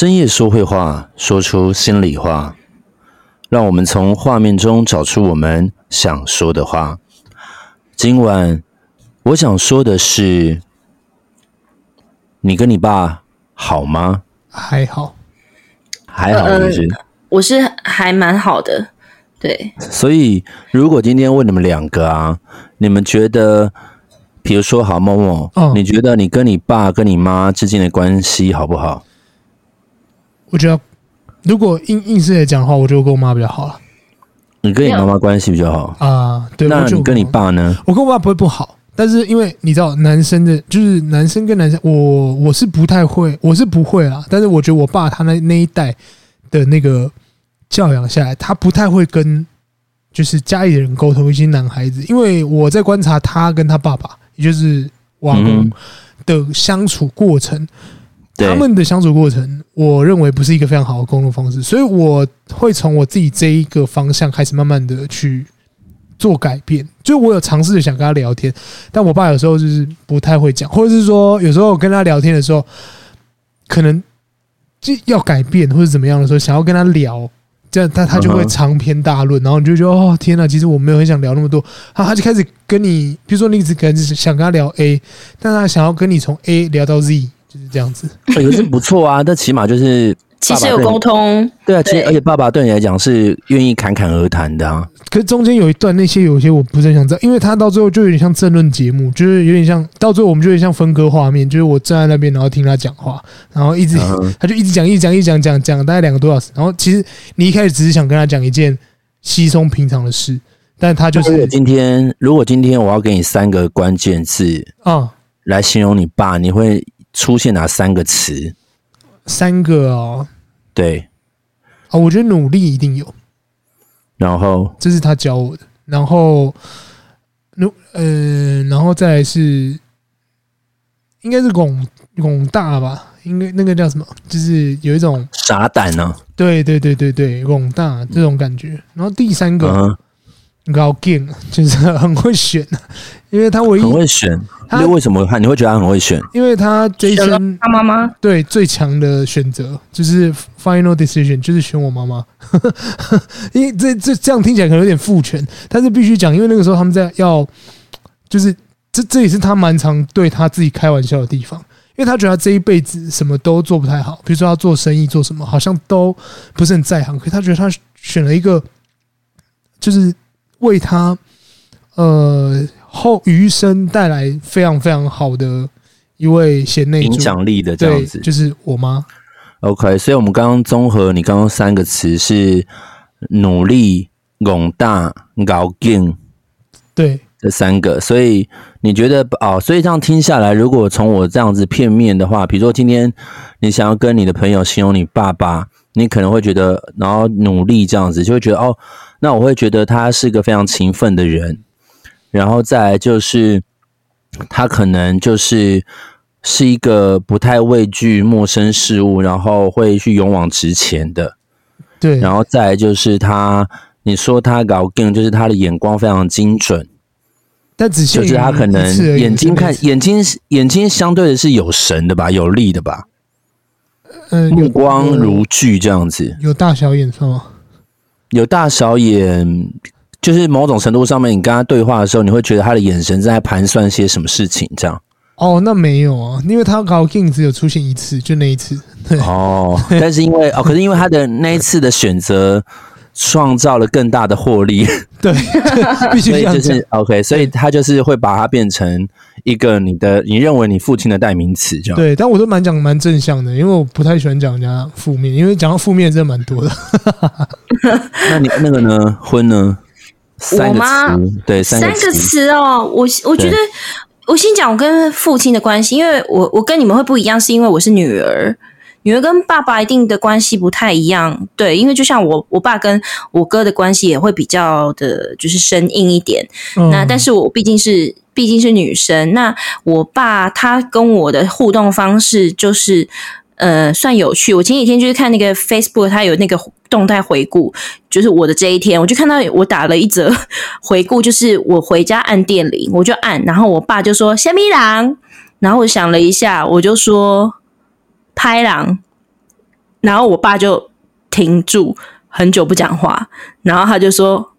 深夜说会话，说出心里话，让我们从画面中找出我们想说的话。今晚我想说的是，你跟你爸好吗？还好，还好，是不是？呃，我是还蛮好的，对。所以，如果今天问你们两个啊，你们觉得，比如说，好，某某，哦，你觉得你跟你爸跟你妈之间的关系好不好？我觉得，如果硬硬是来讲的话，我觉得我跟我妈比较好了。你跟你妈妈关系比较好啊？对。那你跟你爸呢？我跟我爸不会不好，但是因为你知道，男生的，就是男生跟男生，我我是不太会，我是不会啦。但是我觉得我爸他那那一代的那个教养下来，他不太会跟就是家里的人沟通一些男孩子，因为我在观察他跟他爸爸，也就是我阿公的相处过程。嗯他们的相处过程，我认为不是一个非常好的沟通方式，所以我会从我自己这一个方向开始，慢慢的去做改变。就我有尝试着想跟他聊天，但我爸有时候就是不太会讲，或者是说有时候我跟他聊天的时候，可能就要改变或者怎么样的时候，想要跟他聊，这样他他就会长篇大论，然后你就觉得哦天哪，其实我没有很想聊那么多，他他就开始跟你，比如说你一直可能想跟他聊 A，但他想要跟你从 A 聊到 Z。就是这样子，也是不错啊。但起码就是 其实有沟通，对啊。其实而且爸爸对你来讲是愿意侃侃而谈的啊。可是中间有一段那些有些我不是很想知道，因为他到最后就有点像争论节目，就是有点像到最后我们就有点像分割画面，就是我站在那边然后听他讲话，然后一直他就一直讲一直讲一直讲讲讲大概两个多小时。然后其实你一开始只是想跟他讲一件稀松平常的事，但他就是今天如果今天我要给你三个关键字啊来形容你爸，你会？出现哪三个词？三个哦，对，啊，我觉得努力一定有。然后这是他教我的。然后努，呃，然后再来是，应该是广广大吧？应该那个叫什么？就是有一种傻胆呢？对对对对对，广大这种感觉。然后第三个。嗯高劲 就是很会选，因为他唯一很会选。那为什么他你会觉得他很会选？因为他这一生他妈妈对最强的选择就是 final decision，就是选我妈妈。因为这这这样听起来可能有点父权，但是必须讲，因为那个时候他们在要，就是这这也是他蛮常对他自己开玩笑的地方，因为他觉得他这一辈子什么都做不太好，比如说他做生意做什么好像都不是很在行，可是他觉得他选了一个就是。为他，呃，后余生带来非常非常好的一位贤内助，影响力的这样子，就是我妈。OK，所以我们刚刚综合你刚刚三个词是努力、广大、高劲，对，这三个。所以你觉得哦，所以这样听下来，如果从我这样子片面的话，比如说今天你想要跟你的朋友形容你爸爸，你可能会觉得，然后努力这样子，就会觉得哦。那我会觉得他是个非常勤奋的人，然后再来就是他可能就是是一个不太畏惧陌生事物，然后会去勇往直前的。对，然后再来就是他，你说他搞 game，就是他的眼光非常精准，但只是就是他可能眼睛看眼睛眼睛相对的是有神的吧，有力的吧，嗯，目光如炬这样子，有大小眼是吗？有大小眼，就是某种程度上面，你跟他对话的时候，你会觉得他的眼神在盘算些什么事情，这样。哦，那没有啊，因为他搞 King 只有出现一次，就那一次。对哦，但是因为哦，可是因为他的那一次的选择。创造了更大的获利，对，必须这样讲。就是 OK，所以他就是会把它变成一个你的，你认为你父亲的代名词，这样。对，但我都蛮讲蛮正向的，因为我不太喜欢讲人家负面，因为讲到负面真的蛮多的。那你那个呢？婚呢？三个词，对，三个词哦。我我觉得，我先讲我跟父亲的关系，因为我我跟你们会不一样，是因为我是女儿。女儿跟爸爸一定的关系不太一样，对，因为就像我，我爸跟我哥的关系也会比较的，就是生硬一点。嗯、那但是我毕竟是毕竟是女生，那我爸他跟我的互动方式就是呃算有趣。我前几天就是看那个 Facebook，它有那个动态回顾，就是我的这一天，我就看到我打了一则回顾，就是我回家按电铃，我就按，然后我爸就说“虾米郎”，然后我想了一下，我就说。拍狼，然后我爸就停住，很久不讲话，然后他就说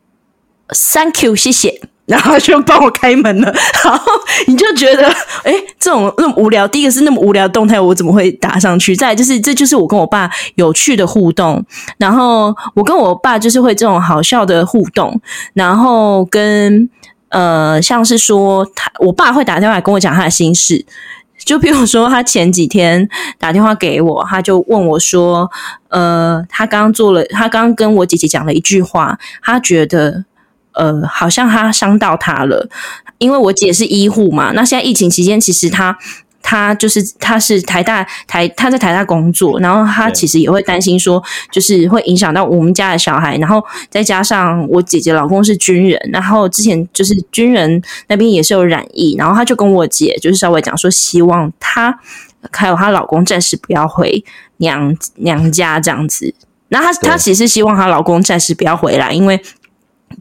“Thank you，谢谢”。然后就帮我开门了，然后你就觉得，哎，这种那么无聊，第一个是那么无聊的动态，我怎么会打上去？再来就是，这就是我跟我爸有趣的互动。然后我跟我爸就是会这种好笑的互动，然后跟呃，像是说他，我爸会打电话来跟我讲他的心事，就比如说他前几天打电话给我，他就问我说，呃，他刚刚做了，他刚刚跟我姐姐讲了一句话，他觉得。呃，好像他伤到他了，因为我姐是医护嘛。那现在疫情期间，其实他他就是他是台大台他在台大工作，然后他其实也会担心说，就是会影响到我们家的小孩。然后再加上我姐姐老公是军人，然后之前就是军人那边也是有染疫，然后他就跟我姐就是稍微讲说，希望她还有她老公暂时不要回娘娘家这样子。那她她其实希望她老公暂时不要回来，因为。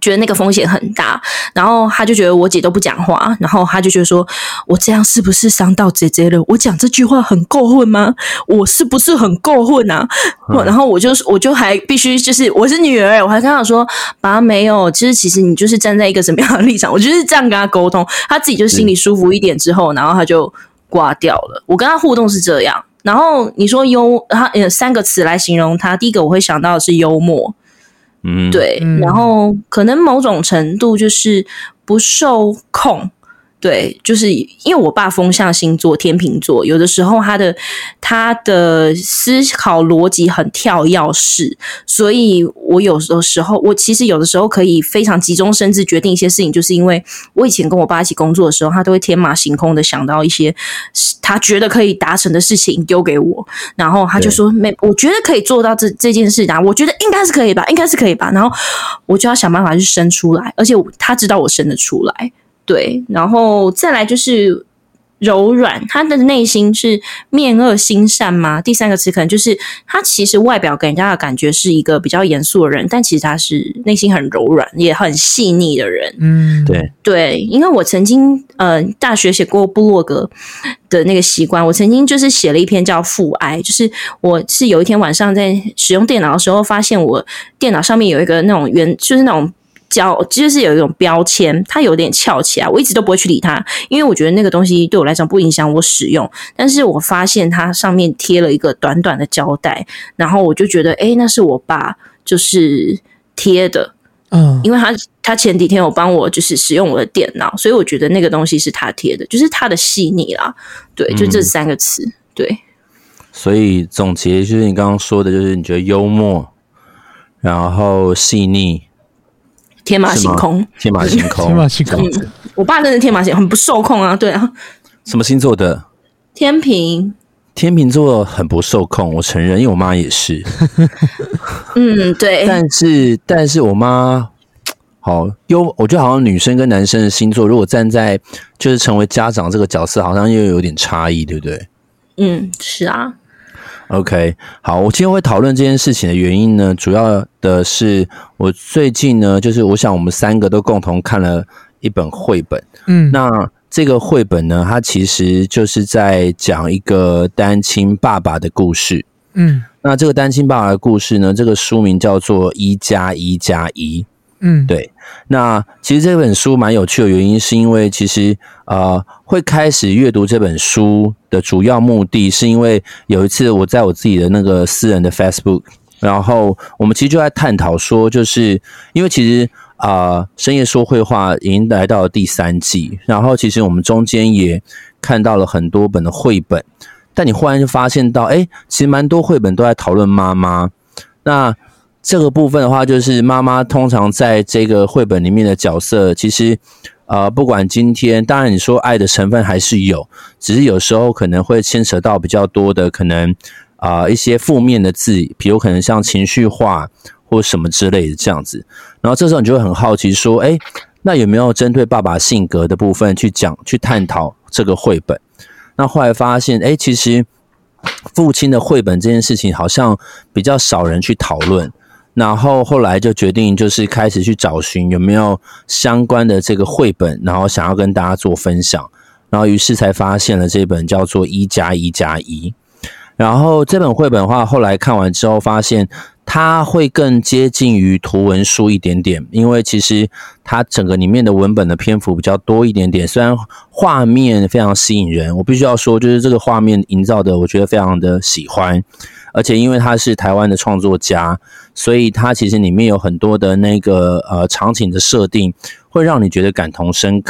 觉得那个风险很大，然后他就觉得我姐都不讲话，然后他就觉得说，我这样是不是伤到姐姐了？我讲这句话很够混吗？我是不是很够混啊？嗯、然后我就我就还必须就是我是女儿，我还跟他说，爸没有，其实其实你就是站在一个什么样的立场？我就是这样跟他沟通，他自己就心里舒服一点之后，然后他就挂掉了。我跟他互动是这样，然后你说幽，他呃三个词来形容他，第一个我会想到的是幽默。嗯，对，然后可能某种程度就是不受控。对，就是因为我爸风象星座天秤座，有的时候他的他的思考逻辑很跳跃式，所以我有的时候我其实有的时候可以非常急中生智决定一些事情，就是因为我以前跟我爸一起工作的时候，他都会天马行空的想到一些他觉得可以达成的事情丢给我，然后他就说没，我觉得可以做到这这件事啊，我觉得应该是可以吧，应该是可以吧，然后我就要想办法去生出来，而且他知道我生得出来。对，然后再来就是柔软，他的内心是面恶心善吗？第三个词可能就是他其实外表给人家的感觉是一个比较严肃的人，但其实他是内心很柔软，也很细腻的人。嗯，对对，因为我曾经呃大学写过部落格的那个习惯，我曾经就是写了一篇叫《父爱》，就是我是有一天晚上在使用电脑的时候，发现我电脑上面有一个那种圆，就是那种。胶就是有一种标签，它有点翘起来，我一直都不会去理它，因为我觉得那个东西对我来讲不影响我使用。但是我发现它上面贴了一个短短的胶带，然后我就觉得，诶，那是我爸就是贴的，嗯，因为他他前几天有帮我就是使用我的电脑，所以我觉得那个东西是他贴的，就是他的细腻啦，对，就这三个词，嗯、对。所以总结就是你刚刚说的，就是你觉得幽默，然后细腻。天马行空，天马行空，天马行空。嗯，我爸真的天马行空，很不受控啊，对啊。什么星座的？天平。天秤座很不受控，我承认，因为我妈也是。嗯，对。但是，但是我妈好幽，我觉得好像女生跟男生的星座，如果站在就是成为家长这个角色，好像又有点差异，对不对？嗯，是啊。OK，好，我今天会讨论这件事情的原因呢，主要的是我最近呢，就是我想我们三个都共同看了一本绘本，嗯，那这个绘本呢，它其实就是在讲一个单亲爸爸的故事，嗯，那这个单亲爸爸的故事呢，这个书名叫做一加一加一，嗯，对，那其实这本书蛮有趣的原因，是因为其实呃，会开始阅读这本书。的主要目的是因为有一次我在我自己的那个私人的 Facebook，然后我们其实就在探讨说，就是因为其实啊、深夜说会话已经来到了第三季，然后其实我们中间也看到了很多本的绘本，但你忽然就发现到，哎，其实蛮多绘本都在讨论妈妈。那这个部分的话，就是妈妈通常在这个绘本里面的角色，其实。呃，不管今天，当然你说爱的成分还是有，只是有时候可能会牵扯到比较多的可能啊、一些负面的字，比如可能像情绪化或什么之类的这样子。然后这时候你就会很好奇说，哎，那有没有针对爸爸性格的部分去讲、去探讨这个绘本？那后来发现，哎，其实父亲的绘本这件事情好像比较少人去讨论。然后后来就决定，就是开始去找寻有没有相关的这个绘本，然后想要跟大家做分享。然后于是才发现了这本叫做《一加一加一》。然后这本绘本的话，后来看完之后发现。它会更接近于图文书一点点，因为其实它整个里面的文本的篇幅比较多一点点。虽然画面非常吸引人，我必须要说，就是这个画面营造的，我觉得非常的喜欢。而且因为他是台湾的创作家，所以他其实里面有很多的那个呃场景的设定，会让你觉得感同身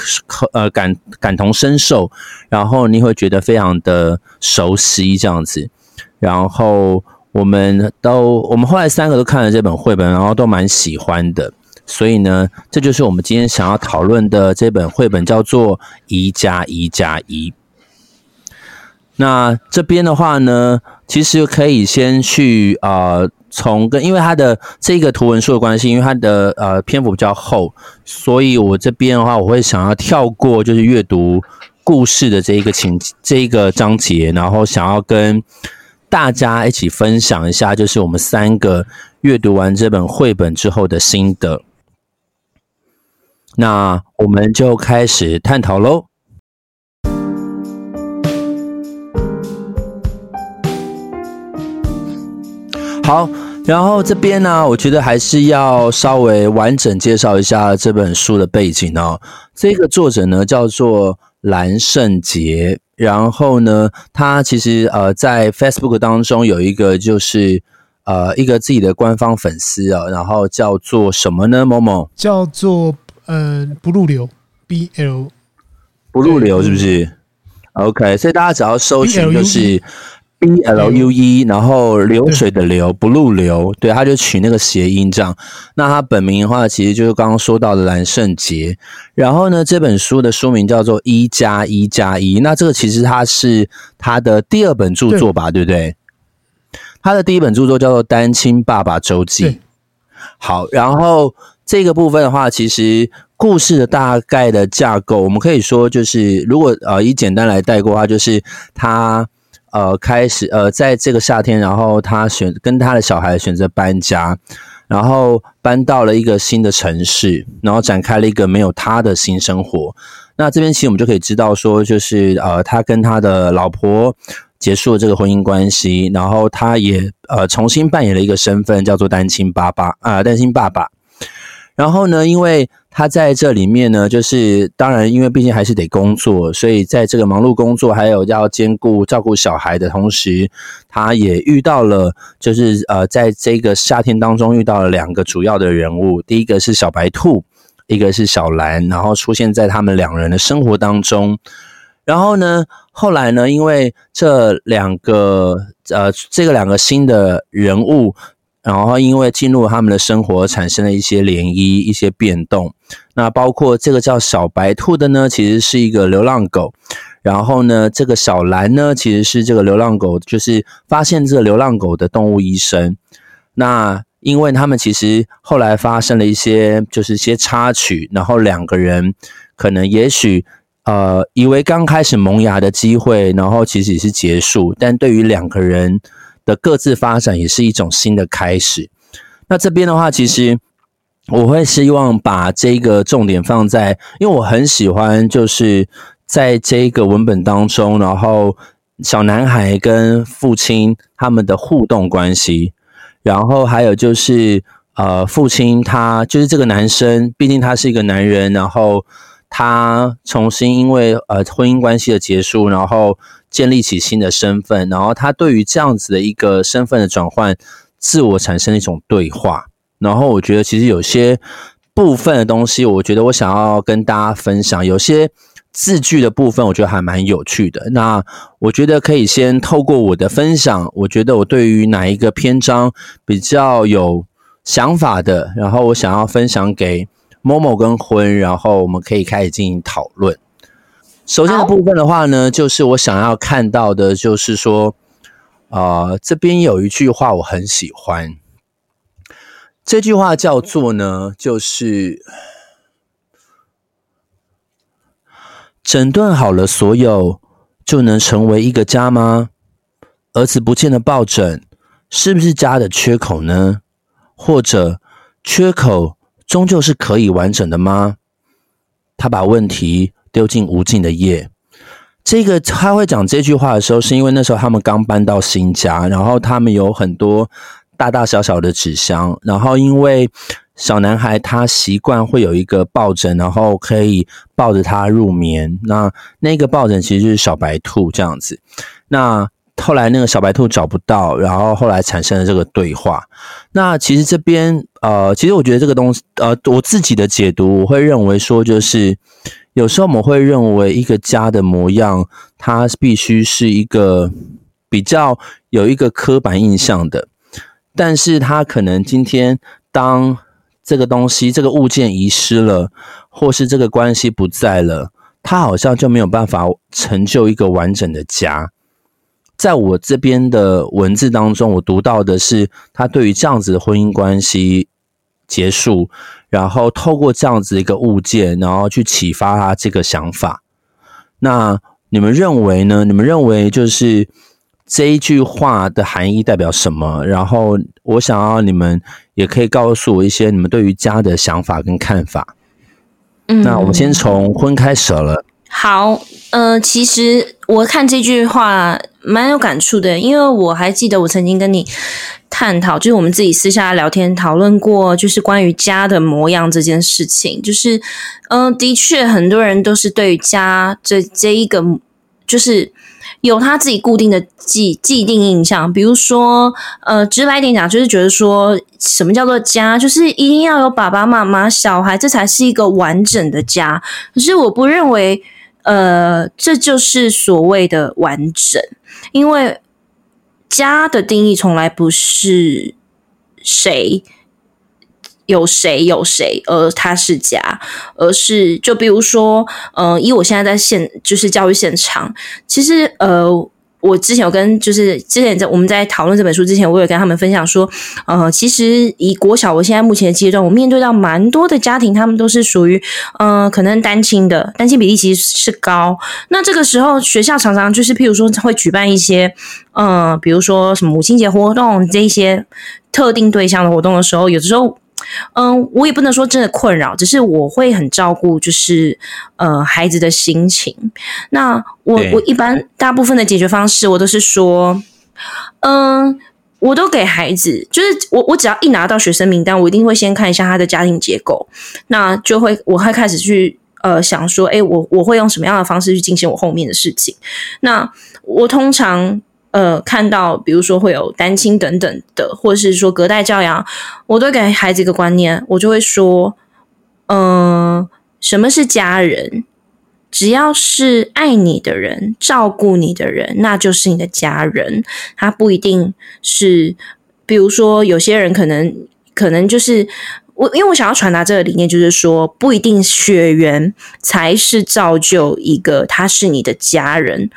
呃感感同身受，然后你会觉得非常的熟悉这样子，然后。我们都，我们后来三个都看了这本绘本，然后都蛮喜欢的。所以呢，这就是我们今天想要讨论的这本绘本，叫做《一加一加一》。那这边的话呢，其实可以先去呃，从跟因为它的这个图文书的关系，因为它的呃篇幅比较厚，所以我这边的话，我会想要跳过就是阅读故事的这一个情这一个章节，然后想要跟。大家一起分享一下，就是我们三个阅读完这本绘本之后的心得。那我们就开始探讨喽。好，然后这边呢，我觉得还是要稍微完整介绍一下这本书的背景哦。这个作者呢，叫做蓝圣杰。然后呢，他其实呃在 Facebook 当中有一个就是呃一个自己的官方粉丝啊，然后叫做什么呢？某某叫做呃不入流 B L 不入流是不是？OK，所以大家只要搜寻就是 B L U E，然后流水的流不入流，对，他就取那个谐音这样。那他本名的话，其实就是刚刚说到的蓝圣杰。然后呢，这本书的书名叫做《一加一加一》。那这个其实他是他的第二本著作吧，对，对不对？他的第一本著作叫做《单亲爸爸周记》。好，然后这个部分的话，其实故事的大概的架构，我们可以说就是，如果呃以简单来带过的话，就是他。呃，开始呃，在这个夏天，然后他选跟他的小孩选择搬家，然后搬到了一个新的城市，然后展开了一个没有他的新生活。那这边其实我们就可以知道说，就是呃，他跟他的老婆结束了这个婚姻关系，然后他也呃重新扮演了一个身份，叫做单亲爸爸啊，单亲爸爸。然后呢，因为他在这里面呢，就是当然，因为毕竟还是得工作，所以在这个忙碌工作，还有要兼顾照顾小孩的同时，他也遇到了，就是呃，在这个夏天当中遇到了两个主要的人物，第一个是小白兔，一个是小蓝，然后出现在他们两人的生活当中。然后呢，后来呢，因为这两个呃，这个两个新的人物。然后，因为进入他们的生活，产生了一些涟漪、一些变动。那包括这个叫小白兔的呢，其实是一个流浪狗。然后呢，这个小蓝呢，其实是这个流浪狗，就是发现这个流浪狗的动物医生。那因为他们其实后来发生了一些，就是些插曲。然后两个人可能也许呃，以为刚开始萌芽的机会，然后其实也是结束。但对于两个人。的各自发展也是一种新的开始。那这边的话，其实我会希望把这个重点放在，因为我很喜欢，就是在这个文本当中，然后小男孩跟父亲他们的互动关系，然后还有就是呃，父亲他就是这个男生，毕竟他是一个男人，然后他重新因为呃婚姻关系的结束，然后。建立起新的身份，然后他对于这样子的一个身份的转换，自我产生一种对话。然后我觉得其实有些部分的东西，我觉得我想要跟大家分享。有些字句的部分，我觉得还蛮有趣的。那我觉得可以先透过我的分享，我觉得我对于哪一个篇章比较有想法的，然后我想要分享给某某跟婚，然后我们可以开始进行讨论。首先的部分的话呢，就是我想要看到的，就是说，呃，这边有一句话我很喜欢，这句话叫做呢，就是整顿好了所有，就能成为一个家吗？儿子不见的抱枕，是不是家的缺口呢？或者缺口终究是可以完整的吗？他把问题。丢进无尽的夜，这个他会讲这句话的时候，是因为那时候他们刚搬到新家，然后他们有很多大大小小的纸箱，然后因为小男孩他习惯会有一个抱枕，然后可以抱着他入眠。那那个抱枕其实就是小白兔这样子。那后来那个小白兔找不到，然后后来产生了这个对话。那其实这边呃，其实我觉得这个东西呃，我自己的解读，我会认为说就是。有时候我们会认为一个家的模样，它必须是一个比较有一个刻板印象的，但是它可能今天当这个东西、这个物件遗失了，或是这个关系不在了，它好像就没有办法成就一个完整的家。在我这边的文字当中，我读到的是他对于这样子的婚姻关系结束。然后透过这样子一个物件，然后去启发他这个想法。那你们认为呢？你们认为就是这一句话的含义代表什么？然后我想要你们也可以告诉我一些你们对于家的想法跟看法。嗯，那我们先从婚开始了。好，呃，其实我看这句话蛮有感触的，因为我还记得我曾经跟你探讨，就是我们自己私下聊天讨论过，就是关于家的模样这件事情。就是，嗯、的确，很多人都是对于家这这一个，就是有他自己固定的既既定印象。比如说，呃，直白点讲，就是觉得说什么叫做家，就是一定要有爸爸妈妈、小孩，这才是一个完整的家。可是我不认为。呃，这就是所谓的完整，因为家的定义从来不是谁有谁有谁，而他是家，而是就比如说，呃，以我现在在现就是教育现场，其实呃。我之前有跟，就是之前在我们在讨论这本书之前，我有跟他们分享说，呃，其实以国小我现在目前的阶段，我面对到蛮多的家庭，他们都是属于，呃，可能单亲的，单亲比例其实是高。那这个时候，学校常常就是，譬如说会举办一些，呃，比如说什么母亲节活动这一些特定对象的活动的时候，有的时候。嗯，我也不能说真的困扰，只是我会很照顾，就是呃孩子的心情。那我我一般大部分的解决方式，我都是说，嗯，我都给孩子，就是我我只要一拿到学生名单，我一定会先看一下他的家庭结构，那就会我会开始去呃想说，诶，我我会用什么样的方式去进行我后面的事情。那我通常。呃，看到比如说会有单亲等等的，或者是说隔代教养，我都给孩子一个观念，我就会说，嗯、什么是家人？只要是爱你的人、照顾你的人，那就是你的家人。他不一定是，比如说有些人可能可能就是我，因为我想要传达这个理念，就是说不一定血缘才是造就一个他是你的家人。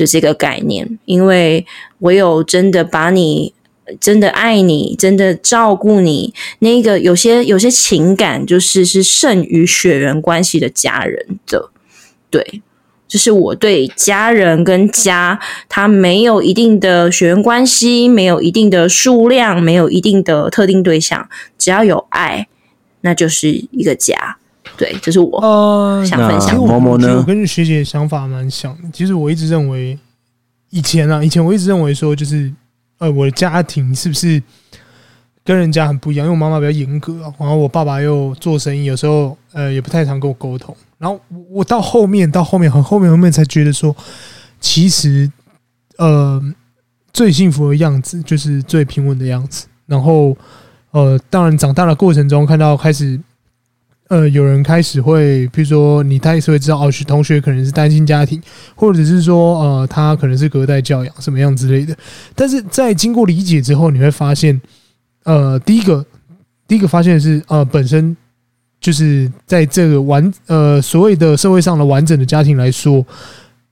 就这个概念，因为唯有真的把你、真的爱你、真的照顾你，那个有些有些情感，就是是胜于血缘关系的家人的。对，就是我对家人跟家，他没有一定的血缘关系，没有一定的数量，没有一定的特定对象，只要有爱，那就是一个家。对，这是我想分享。某某呢，我跟学姐想法蛮像的。其实我一直认为，以前啊，以前我一直认为说，就是呃，我的家庭是不是跟人家很不一样？因为我妈妈比较严格，然后我爸爸又做生意，有时候呃也不太常跟我沟通。然后我到后面，到后面很后面后面才觉得说，其实呃最幸福的样子就是最平稳的样子。然后呃，当然长大的过程中，看到开始。呃，有人开始会，比如说你开始会知道哦，同学可能是单亲家庭，或者是说呃，他可能是隔代教养什么样之类的。但是在经过理解之后，你会发现，呃，第一个，第一个发现是呃，本身就是在这个完呃所谓的社会上的完整的家庭来说，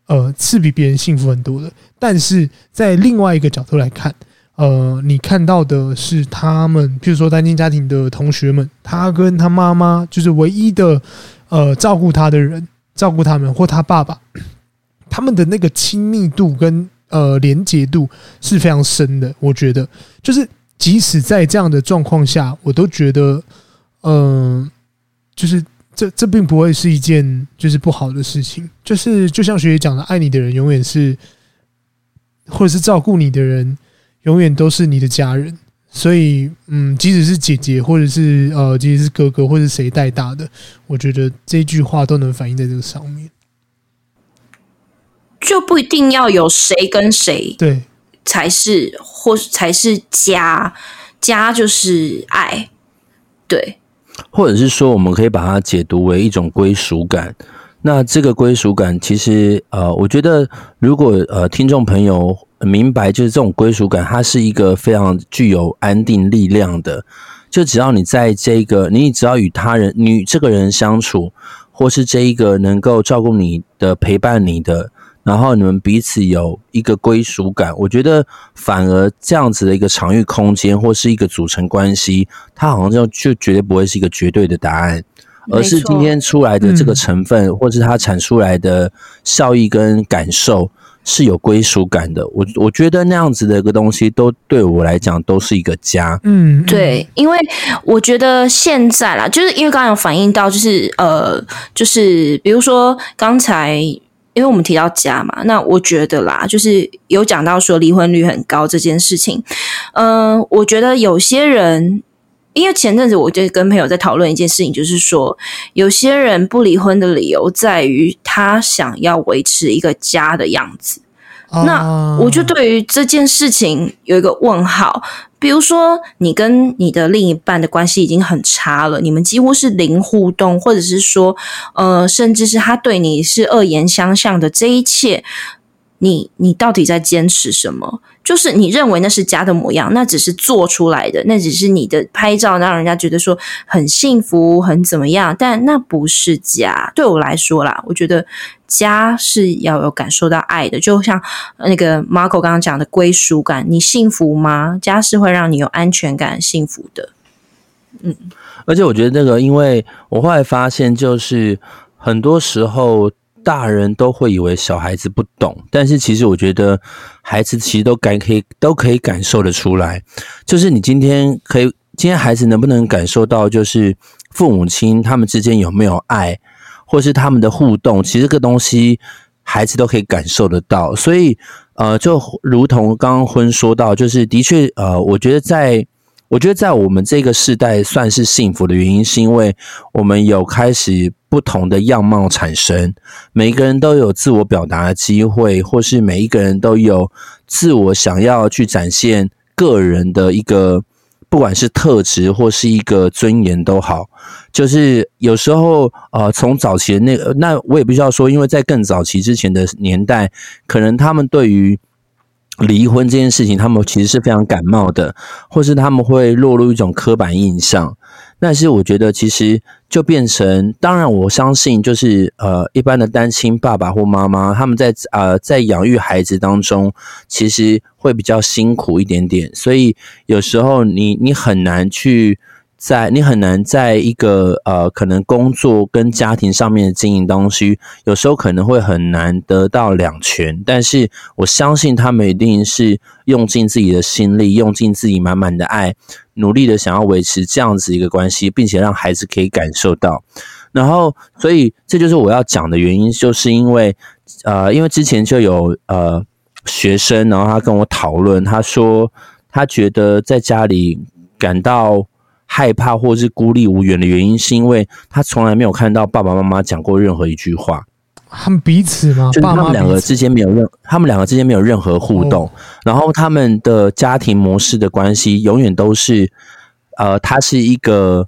呃，是比别人幸福很多的。但是在另外一个角度来看。呃，你看到的是他们，譬如说单亲家庭的同学们，他跟他妈妈就是唯一的呃照顾他的人，照顾他们或他爸爸，他们的那个亲密度跟呃连结度是非常深的。我觉得，就是即使在这样的状况下，我都觉得，嗯、就是这这并不会是一件就是不好的事情。就是就像学姐讲的，爱你的人永远是，或者是照顾你的人永远都是你的家人。所以，嗯，即使是姐姐，或者是呃，即使是哥哥，或者是谁带大的，我觉得这句话都能反映在这个上面。就不一定要有谁跟谁，对，才是或才是家，家就是爱，对，或者是说，我们可以把它解读为一种归属感。那这个归属感，其实呃，我觉得如果呃，听众朋友明白，就是这种归属感，它是一个非常具有安定力量的。就只要你在这个，你只要与他人、你这个人相处，或是这一个能够照顾你的、陪伴你的。然后你们彼此有一个归属感，我觉得反而这样子的一个场域空间或是一个组成关系，它好像就就绝对不会是一个绝对的答案，而是今天出来的这个成分，或是它产出来的效益跟感受是有归属感的。我我觉得那样子的一个东西，都对我来讲都是一个家。嗯，对，因为我觉得现在啦，就是因为刚刚有反映到，就是呃，就是比如说刚才。因为我们提到家嘛，那我觉得啦，就是有讲到说离婚率很高这件事情。嗯、呃，我觉得有些人，因为前阵子我就跟朋友在讨论一件事情，就是说有些人不离婚的理由在于他想要维持一个家的样子。那我就对于这件事情有一个问号。比如说，你跟你的另一半的关系已经很差了，你们几乎是零互动，或者是说，呃，甚至是他对你是恶言相向的，这一切，你你到底在坚持什么？就是你认为那是家的模样，那只是做出来的，那只是你的拍照，让人家觉得说很幸福，很怎么样，但那不是家。对我来说啦，我觉得家是要有感受到爱的，就像那个 Marco 刚刚讲的归属感，你幸福吗？家是会让你有安全感、幸福的。嗯，而且我觉得这个，因为我后来发现，就是很多时候。大人都会以为小孩子不懂，但是其实我觉得孩子其实都感可以都可以感受得出来。就是你今天可以，今天孩子能不能感受到，就是父母亲他们之间有没有爱，或是他们的互动，其实这个东西孩子都可以感受得到。所以，呃，就如同刚刚婚说到，就是的确，呃，我觉得在。我觉得在我们这个世代算是幸福的原因，是因为我们有开始不同的样貌产生，每一个人都有自我表达的机会，或是每一个人都有自我想要去展现个人的一个，不管是特质或是一个尊严都好。就是有时候，呃，从早期的那，那我也不需要说，因为在更早期之前的年代，可能他们对于离婚这件事情，他们其实是非常感冒的，或是他们会落入一种刻板印象。但是我觉得，其实就变成，当然我相信，就是呃，一般的单亲爸爸或妈妈，他们在呃在养育孩子当中，其实会比较辛苦一点点。所以有时候你你很难去。在你很难在一个呃，可能工作跟家庭上面的经营东西，有时候可能会很难得到两全。但是我相信他们一定是用尽自己的心力，用尽自己满满的爱，努力的想要维持这样子一个关系，并且让孩子可以感受到。然后，所以这就是我要讲的原因，就是因为呃，因为之前就有呃学生，然后他跟我讨论，他说他觉得在家里感到。害怕或是孤立无援的原因，是因为他从来没有看到爸爸妈妈讲过任何一句话。他们彼此吗？就是他们两个之间没有任，他们两个之间没有任何互动。哦。然后他们的家庭模式的关系，永远都是，呃，他是一个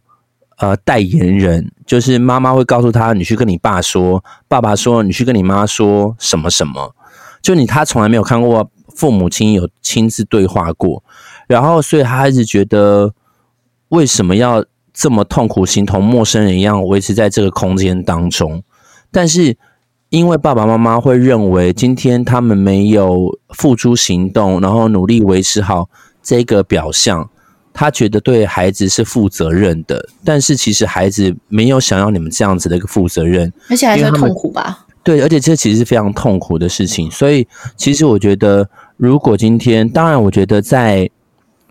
呃代言人，就是妈妈会告诉他，你去跟你爸说，爸爸说，你去跟你妈说什么什么。就你，他从来没有看过父母亲有亲自对话过。然后，所以他一直觉得。为什么要这么痛苦，形同陌生人一样维持在这个空间当中？但是因为爸爸妈妈会认为，今天他们没有付诸行动，然后努力维持好这个表象，他觉得对孩子是负责任的。但是其实孩子没有想要你们这样子的一个负责任，而且还是痛苦吧？对，而且这其实是非常痛苦的事情。所以其实我觉得，如果今天，当然，我觉得在。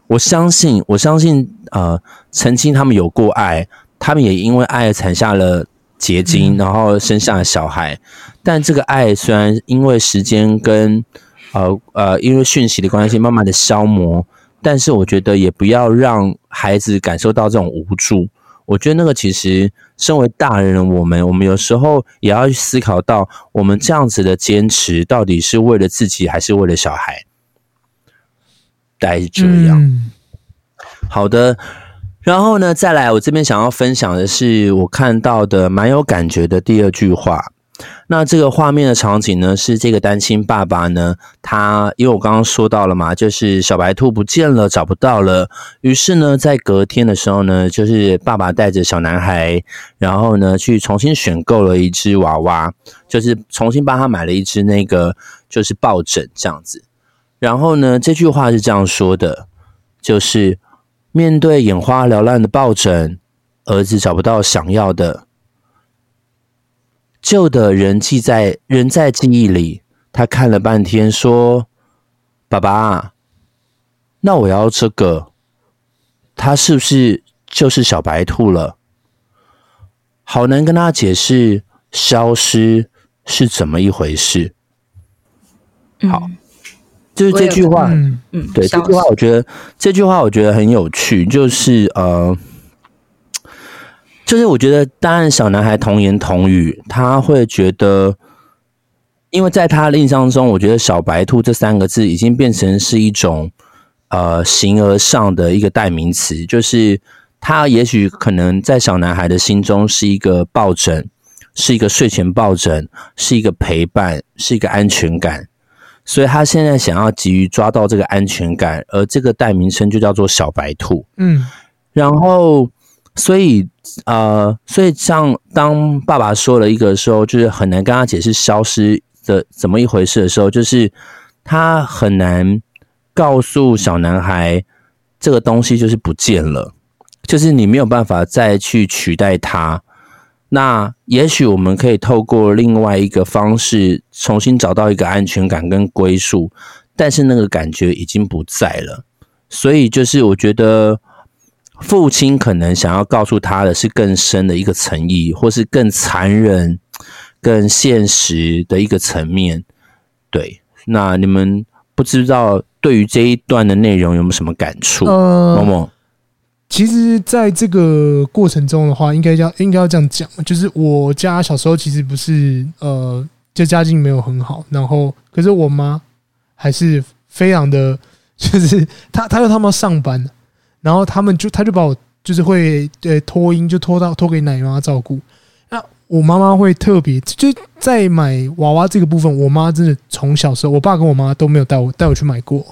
我相信，我相信，呃，曾经他们有过爱，他们也因为爱而产下了结晶，然后生下了小孩。但这个爱虽然因为时间跟呃呃因为讯息的关系慢慢的消磨，但是我觉得也不要让孩子感受到这种无助。我觉得那个其实身为大人的我们，我们有时候也要去思考到，我们这样子的坚持到底是为了自己还是为了小孩？大概是这样。嗯、好的。然后呢，再来，我这边想要分享的是我看到的蛮有感觉的第二句话。那这个画面的场景呢，是这个单亲爸爸呢，他因为我刚刚说到了嘛，就是小白兔不见了，找不到了。于是呢，在隔天的时候呢，就是爸爸带着小男孩，然后呢，去重新选购了一只娃娃，就是重新帮他买了一只那个就是抱枕这样子。然后呢，这句话是这样说的，就是。面对眼花缭乱的抱枕，儿子找不到想要的，旧的人记在人在记忆里。他看了半天，说：“爸爸，那我要这个，他是不是就是小白兔了？”好难跟他解释消失是怎么一回事。好。嗯就是这句话，嗯，嗯对，这句话我觉得这句话我觉得很有趣，就是呃，就是我觉得当然小男孩童言童语，他会觉得，因为在他的印象中，我觉得小白兔这三个字已经变成是一种呃形而上的一个代名词，就是他也许可能在小男孩的心中是一个抱枕，是一个睡前抱枕，是一个陪伴，是一个安全感。所以他现在想要急于抓到这个安全感，而这个代名称就叫做小白兔。嗯，然后，所以，呃，所以像当爸爸说了一个时候，就是很难跟他解释消失的怎么一回事的时候，就是他很难告诉小男孩这个东西就是不见了，就是你没有办法再去取代它。那也许我们可以透过另外一个方式重新找到一个安全感跟归宿，但是那个感觉已经不在了。所以就是我觉得父亲可能想要告诉他的是更深的一个层意，或是更残忍、更现实的一个层面。对，那你们不知道对于这一段的内容有没有什么感触？呃，某某。其实，在这个过程中的话，应该要应该要这样讲，就是我家小时候其实不是呃，就家境没有很好，然后可是我妈还是非常的，就是她她说他们要上班，然后他们就她就把我就是会呃托婴就托到托给奶妈照顾，那我妈妈会特别就在买娃娃这个部分，我妈真的从小时候，我爸跟我妈都没有带我带我去买过。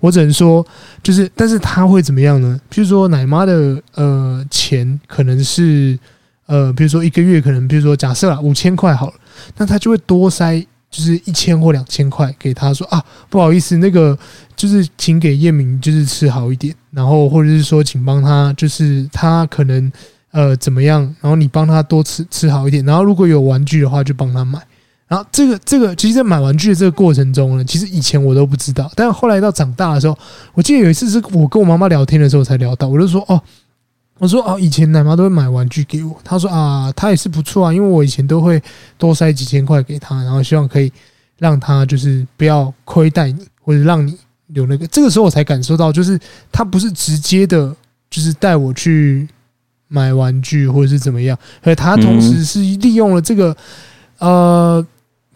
我只能说，就是，但是他会怎么样呢？譬如说，奶妈的呃钱可能是呃，比如说一个月可能，比如说假设啦五千块好了，那他就会多塞就是一千或两千块给他说啊，不好意思，那个就是请给叶明就是吃好一点，然后或者是说请帮他就是他可能呃怎么样，然后你帮他多吃吃好一点，然后如果有玩具的话就帮他买。然后这个这个，其实，在买玩具的这个过程中呢，其实以前我都不知道，但是后来到长大的时候，我记得有一次是我跟我妈妈聊天的时候才聊到，我就说哦，我说哦，以前奶妈都会买玩具给我，她说啊，她也是不错啊，因为我以前都会多塞几千块给她，然后希望可以让她就是不要亏待你，或者让你有那个。这个时候我才感受到，就是她不是直接的，就是带我去买玩具或者是怎么样，而她同时是利用了这个呃。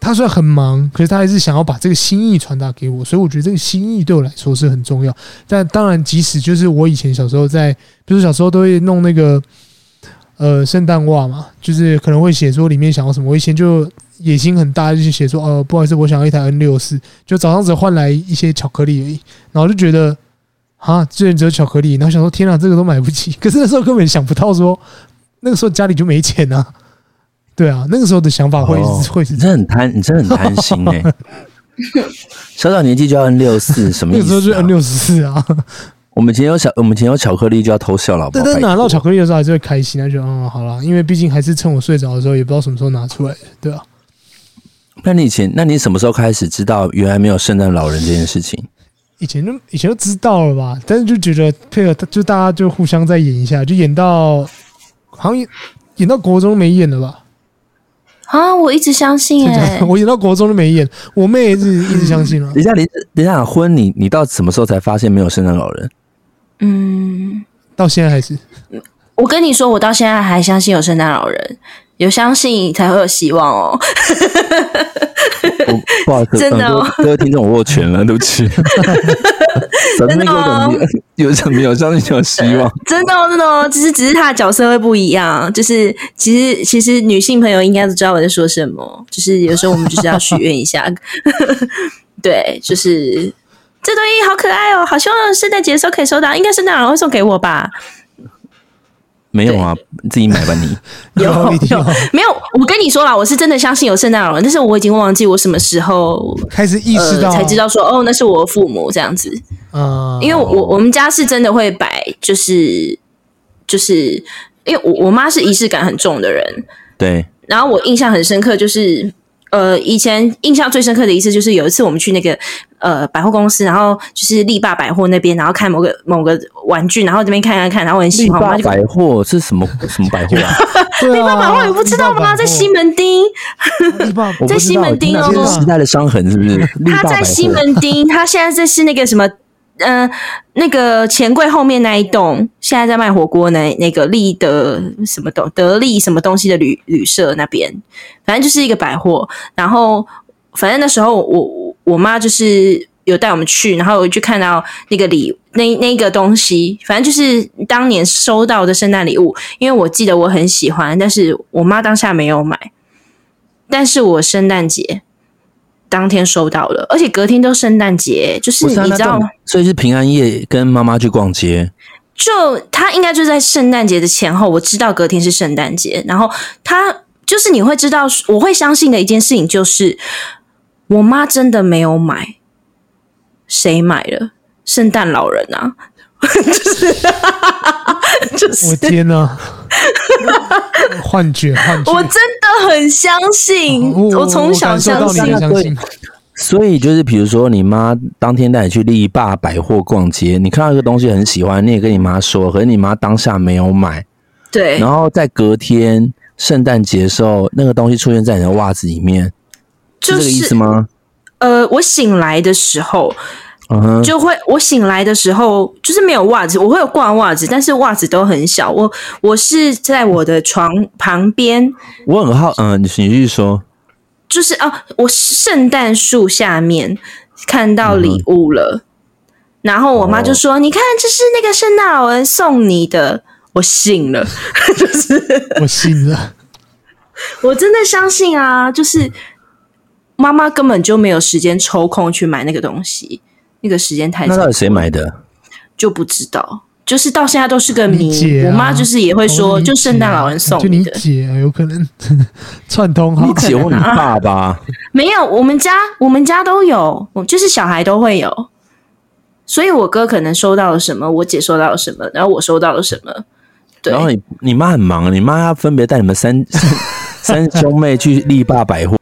他虽然很忙，可是他还是想要把这个心意传达给我，所以我觉得这个心意对我来说是很重要。但当然，即使就是我以前小时候在，比如小时候都会弄那个呃圣诞袜嘛，就是可能会写说里面想要什么。我以前就野心很大，就写说哦，不好意思，我想要一台 N 六四，就早上只换来一些巧克力而已。然后就觉得啊，这只有巧克力，然后想说天啊，这个都买不起。可是那时候根本想不到说，那个时候家里就没钱啊。对啊，那个时候的想法会、哦、会是，你真的很贪，你真的很贪心哎、欸！小小年纪就要 N 六四，什么意思、啊？那个时候就 N 六十四啊！我们以前有小，我们以前有巧克力就要偷笑了。对，但拿到巧克力的时候还是会开心，那就嗯，好了，因为毕竟还是趁我睡着的时候，也不知道什么时候拿出来的，对啊。那你以前，那你什么时候开始知道原来没有圣诞老人这件事情？以前就以前就知道了吧，但是就觉得配合就大家就互相再演一下，就演到好像。演到国中没演了吧？啊，我一直相信哎、欸，我演到国中都没演，我妹也是一直相信啊。等一下，你等一下婚你你到什么时候才发现没有圣诞老人？嗯，到现在还是。我跟你说，我到现在还相信有圣诞老人，有相信才会有希望哦。不好意思，真的、哦，各位听众，我握拳了，对不起。真的哦，有什么有相信有希望？真的哦，真的哦，只是只是他的角色会不一样。就是其实其实女性朋友应该都知道我在说什么。就是有时候我们就是要许愿一下。对，就是这东西好可爱哦，好希望圣诞节的时候可以收到，应该圣诞老人会送给我吧。没有啊，自己买吧你。有 有没有？我跟你说啦，我是真的相信有圣诞老人，但是我已经忘记我什么时候开始意识到、呃，才知道说哦，那是我父母这样子。嗯，因为我我们家是真的会摆，就是就是因为我我妈是仪式感很重的人，对。然后我印象很深刻，就是。呃，以前印象最深刻的一次就是有一次我们去那个呃百货公司，然后就是力霸百货那边，然后看某个某个玩具，然后这边看看看，然后我很喜欢。力霸百货是什么 什么百货啊？力霸百货你不知道吗？在西门町。在西门町哦。时代的伤痕是不是？他在西门町，他现在这是那个什么？嗯、那个钱柜后面那一栋，现在在卖火锅那那个利德什么东得利什么东西的旅旅社那边，反正就是一个百货。然后反正那时候我我妈就是有带我们去，然后我就看到那个礼那那个东西，反正就是当年收到的圣诞礼物，因为我记得我很喜欢，但是我妈当下没有买，但是我圣诞节。当天收到了，而且隔天都圣诞节，就是你知道，所以是平安夜跟妈妈去逛街。就他应该就在圣诞节的前后，我知道隔天是圣诞节，然后他就是你会知道，我会相信的一件事情就是，我妈真的没有买，谁买了？圣诞老人啊，就是 就是，我天哪！幻觉，幻觉！我真的很相信，哦、我从小相信，相信。所以就是，比如说，你妈当天带你去力霸百货逛街，你看到一个东西很喜欢，你也跟你妈说，可是你妈当下没有买。对。然后在隔天圣诞节的时候，那个东西出现在你的袜子里面，就是、是这个意思吗？呃，我醒来的时候。就会，我醒来的时候就是没有袜子，我会有挂袜子，但是袜子都很小。我我是在我的床旁边，我很好，嗯，你你继续说，就是哦，我圣诞树下面看到礼物了，嗯、然后我妈就说：“哦、你看，这是那个圣诞老人送你的。”我信了，就是我信了，我真的相信啊！就是妈妈根本就没有时间抽空去买那个东西。那个时间太长，那到底谁买的？就不知道，就是到现在都是个谜。啊、我妈就是也会说，就圣诞老人送你的，就你姐、啊、有可能 串通好。你姐或你爸爸？没有，我们家我们家都有，就是小孩都会有。所以我哥可能收到了什么，我姐收到了什么，然后我收到了什么。对，然后你你妈很忙，你妈要分别带你们三 三兄妹去力霸百货。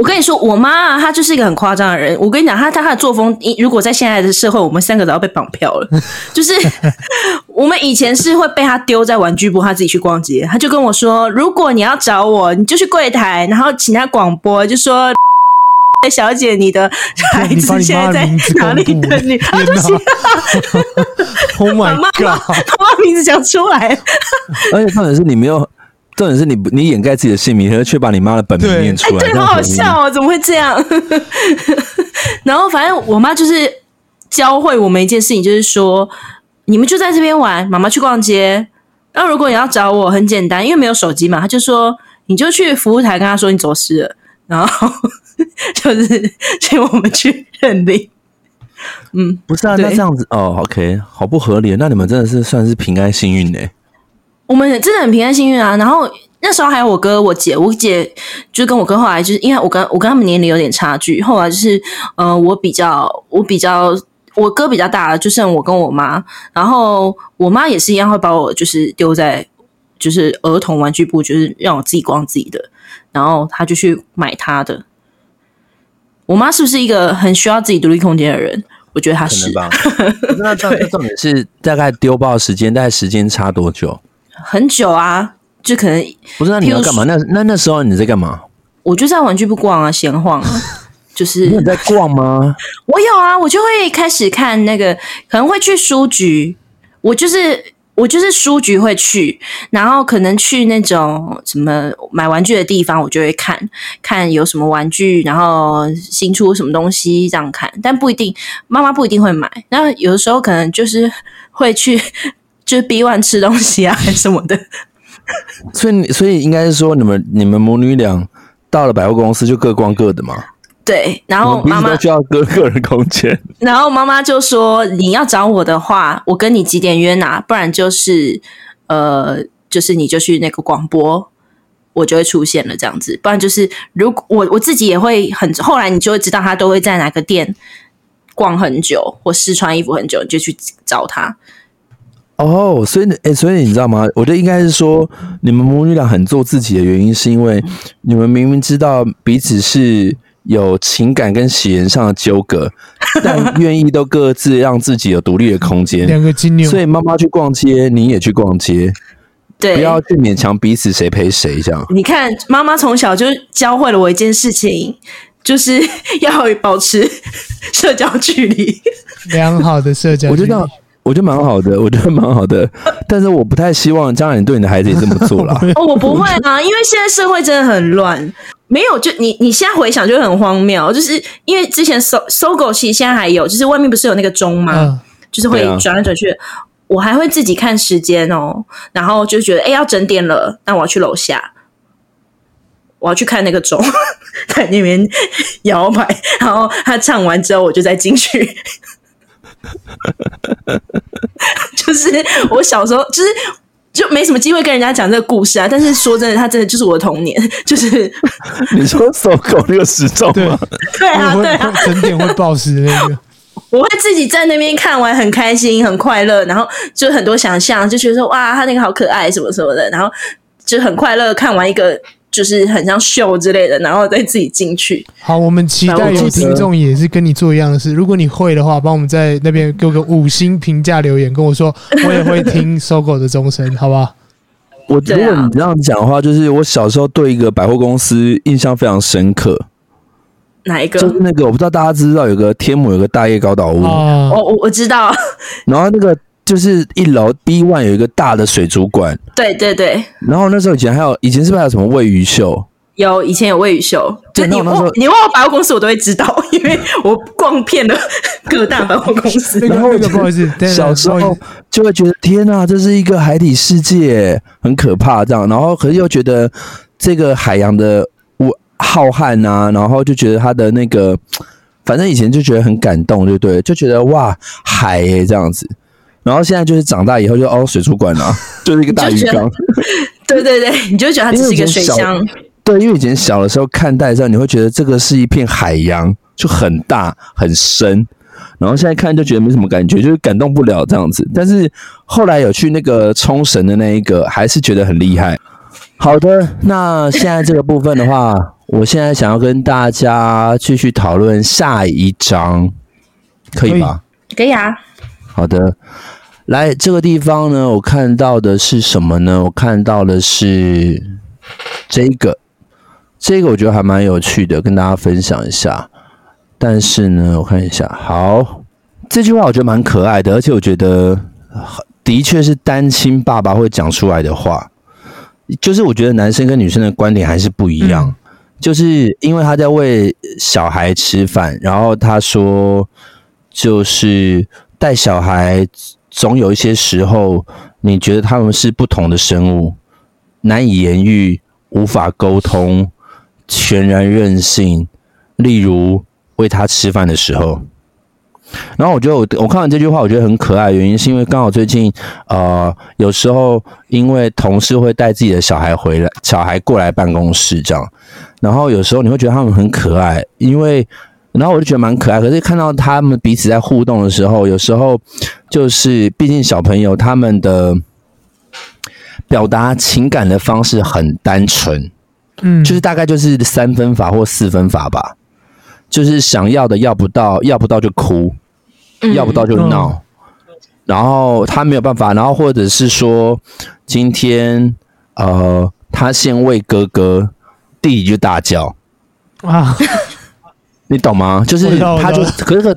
我跟你说，我妈啊，她就是一个很夸张的人。我跟你讲，她她她的作风，如果在现在的社会，我们三个都要被绑票了。就是我们以前是会被她丢在玩具部，她自己去逛街。她就跟我说，如果你要找我，你就去柜台，然后请她广播，就说：“小姐，你的孩子现在在哪里等你？”啊，对不起，Oh my god，把妈名字讲出来。而且重点是你没有。重点是你你掩盖自己的姓名，却把你妈的本名念出来，对，欸、对，好好笑哦！怎么会这样？然后反正我妈就是教会我们一件事情，就是说你们就在这边玩，妈妈去逛街。然后如果你要找我，很简单，因为没有手机嘛，她就说你就去服务台跟她说你走失了，然后 就是请我们去认领。嗯，不是啊，那这样子哦，OK，好不合理。那你们真的是算是平安幸运呢。我们真的很平安幸运啊！然后那时候还有我哥、我姐，我姐就跟我哥后来就是因为我跟我跟他们年龄有点差距，后来就是呃，我比较我比较我哥比较大了，就剩我跟我妈，然后我妈也是一样会把我就是丢在就是儿童玩具部，就是让我自己逛自己的，然后她就去买她的。我妈是不是一个很需要自己独立空间的人？我觉得她是。吧。那重点是大概丢包时间，大概时间差多久？很久啊，就可能不是那你要干嘛？那那那时候你在干嘛？我就在玩具部逛啊，闲晃啊，就是你在逛吗？我有啊，我就会开始看那个，可能会去书局，我就是。我就是书局会去，然后可能去那种什么买玩具的地方，我就会看看有什么玩具，然后新出什么东西这样看，但不一定，妈妈不一定会买。那有的时候可能就是会去，就是 B1 吃东西啊，还是什么的。所以，所以应该是说，你们你们母女俩到了百货公司就各逛各的嘛？对，然后妈妈需要个个人空间。然后妈妈就说：“你要找我的话，我跟你几点约哪？不然就是呃，就是你就去那个广播，我就会出现了这样子。不然就是如果我我自己也会很，后来你就会知道他都会在哪个店逛很久，或试穿衣服很久，你就去找他。”哦，所以哎，所以你知道吗？我觉得应该是说，你们母女俩很做自己的原因，是因为你们明明知道彼此是。有情感跟血缘上的纠葛，但愿意都各自让自己有独立的空间。两个金牛，所以妈妈去逛街，你也去逛街，对，不要去勉强彼此谁陪谁这样。你看，妈妈从小就教会了我一件事情，就是 要保持社交距离，良好的社交距离。我觉得，我觉得蛮好的，我觉得蛮好的。但是我不太希望将来你对你的孩子也这么做啦。哦，我不会啊，因为现在社会真的很乱。没有，就你你现在回想就很荒谬，就是因为之前搜搜狗其实现在还有，就是外面不是有那个钟吗？嗯、就是会转来转去，啊、我还会自己看时间哦，然后就觉得哎要整点了，那我要去楼下，我要去看那个钟 在那边摇摆，然后他唱完之后我就再进去，就是我小时候就是。就没什么机会跟人家讲这个故事啊！但是说真的，他真的就是我的童年，就是你说搜狗那个时钟吗？对啊，对啊，整点会报时的那个。我会自己在那边看完，很开心，很快乐，然后就很多想象，就觉得说哇，他那个好可爱，什么什么的，然后就很快乐，看完一个。就是很像秀之类的，然后再自己进去。好，我们期待有听众也是跟你做一样的事。如果你会的话，帮我们在那边给我个五星评价留言，跟我说我也会听搜狗的钟声，好不好？我如果你这样讲的话，就是我小时候对一个百货公司印象非常深刻。哪一个？就是那个，我不知道大家知不知道有个天母有个大叶高岛屋。哦，我我知道。然后那个。就是一楼 B one 有一个大的水族馆，对对对。然后那时候以前还有，以前是不是还有什么喂鱼秀？有，以前有喂鱼秀。就你问你问我百货公司，我都会知道，因为我逛遍了 各大百货公司。然后不好意思，小时候就会觉得天哪，这是一个海底世界，很可怕这样。然后可是又觉得这个海洋的浩瀚啊，然后就觉得它的那个，反正以前就觉得很感动，对不对？就觉得哇，海诶这样子。然后现在就是长大以后就哦，水族馆啊，就是一个大鱼缸。对对对，你就会觉得它只是一个水箱。对，因为以前小的时候看待的时候，你会觉得这个是一片海洋，就很大很深。然后现在看就觉得没什么感觉，就是感动不了这样子。但是后来有去那个冲绳的那一个，还是觉得很厉害。好的，那现在这个部分的话，我现在想要跟大家继续讨论下一章，可以吗？可以啊。好的，来这个地方呢，我看到的是什么呢？我看到的是这个，这个我觉得还蛮有趣的，跟大家分享一下。但是呢，我看一下，好，这句话我觉得蛮可爱的，而且我觉得的确是单亲爸爸会讲出来的话。就是我觉得男生跟女生的观点还是不一样，嗯、就是因为他在喂小孩吃饭，然后他说就是。带小孩总有一些时候，你觉得他们是不同的生物，难以言喻，无法沟通，全然任性。例如喂他吃饭的时候，然后我觉得我我看完这句话，我觉得很可爱。原因是因为刚好最近呃，有时候因为同事会带自己的小孩回来，小孩过来办公室这样，然后有时候你会觉得他们很可爱，因为。然后我就觉得蛮可爱，可是看到他们彼此在互动的时候，有时候就是毕竟小朋友他们的表达情感的方式很单纯，嗯，就是大概就是三分法或四分法吧，就是想要的要不到，要不到就哭，要不到就闹，嗯，然后他没有办法，然后或者是说今天呃，他先喂哥哥，弟弟就大叫。啊，你懂吗？就是他就可是个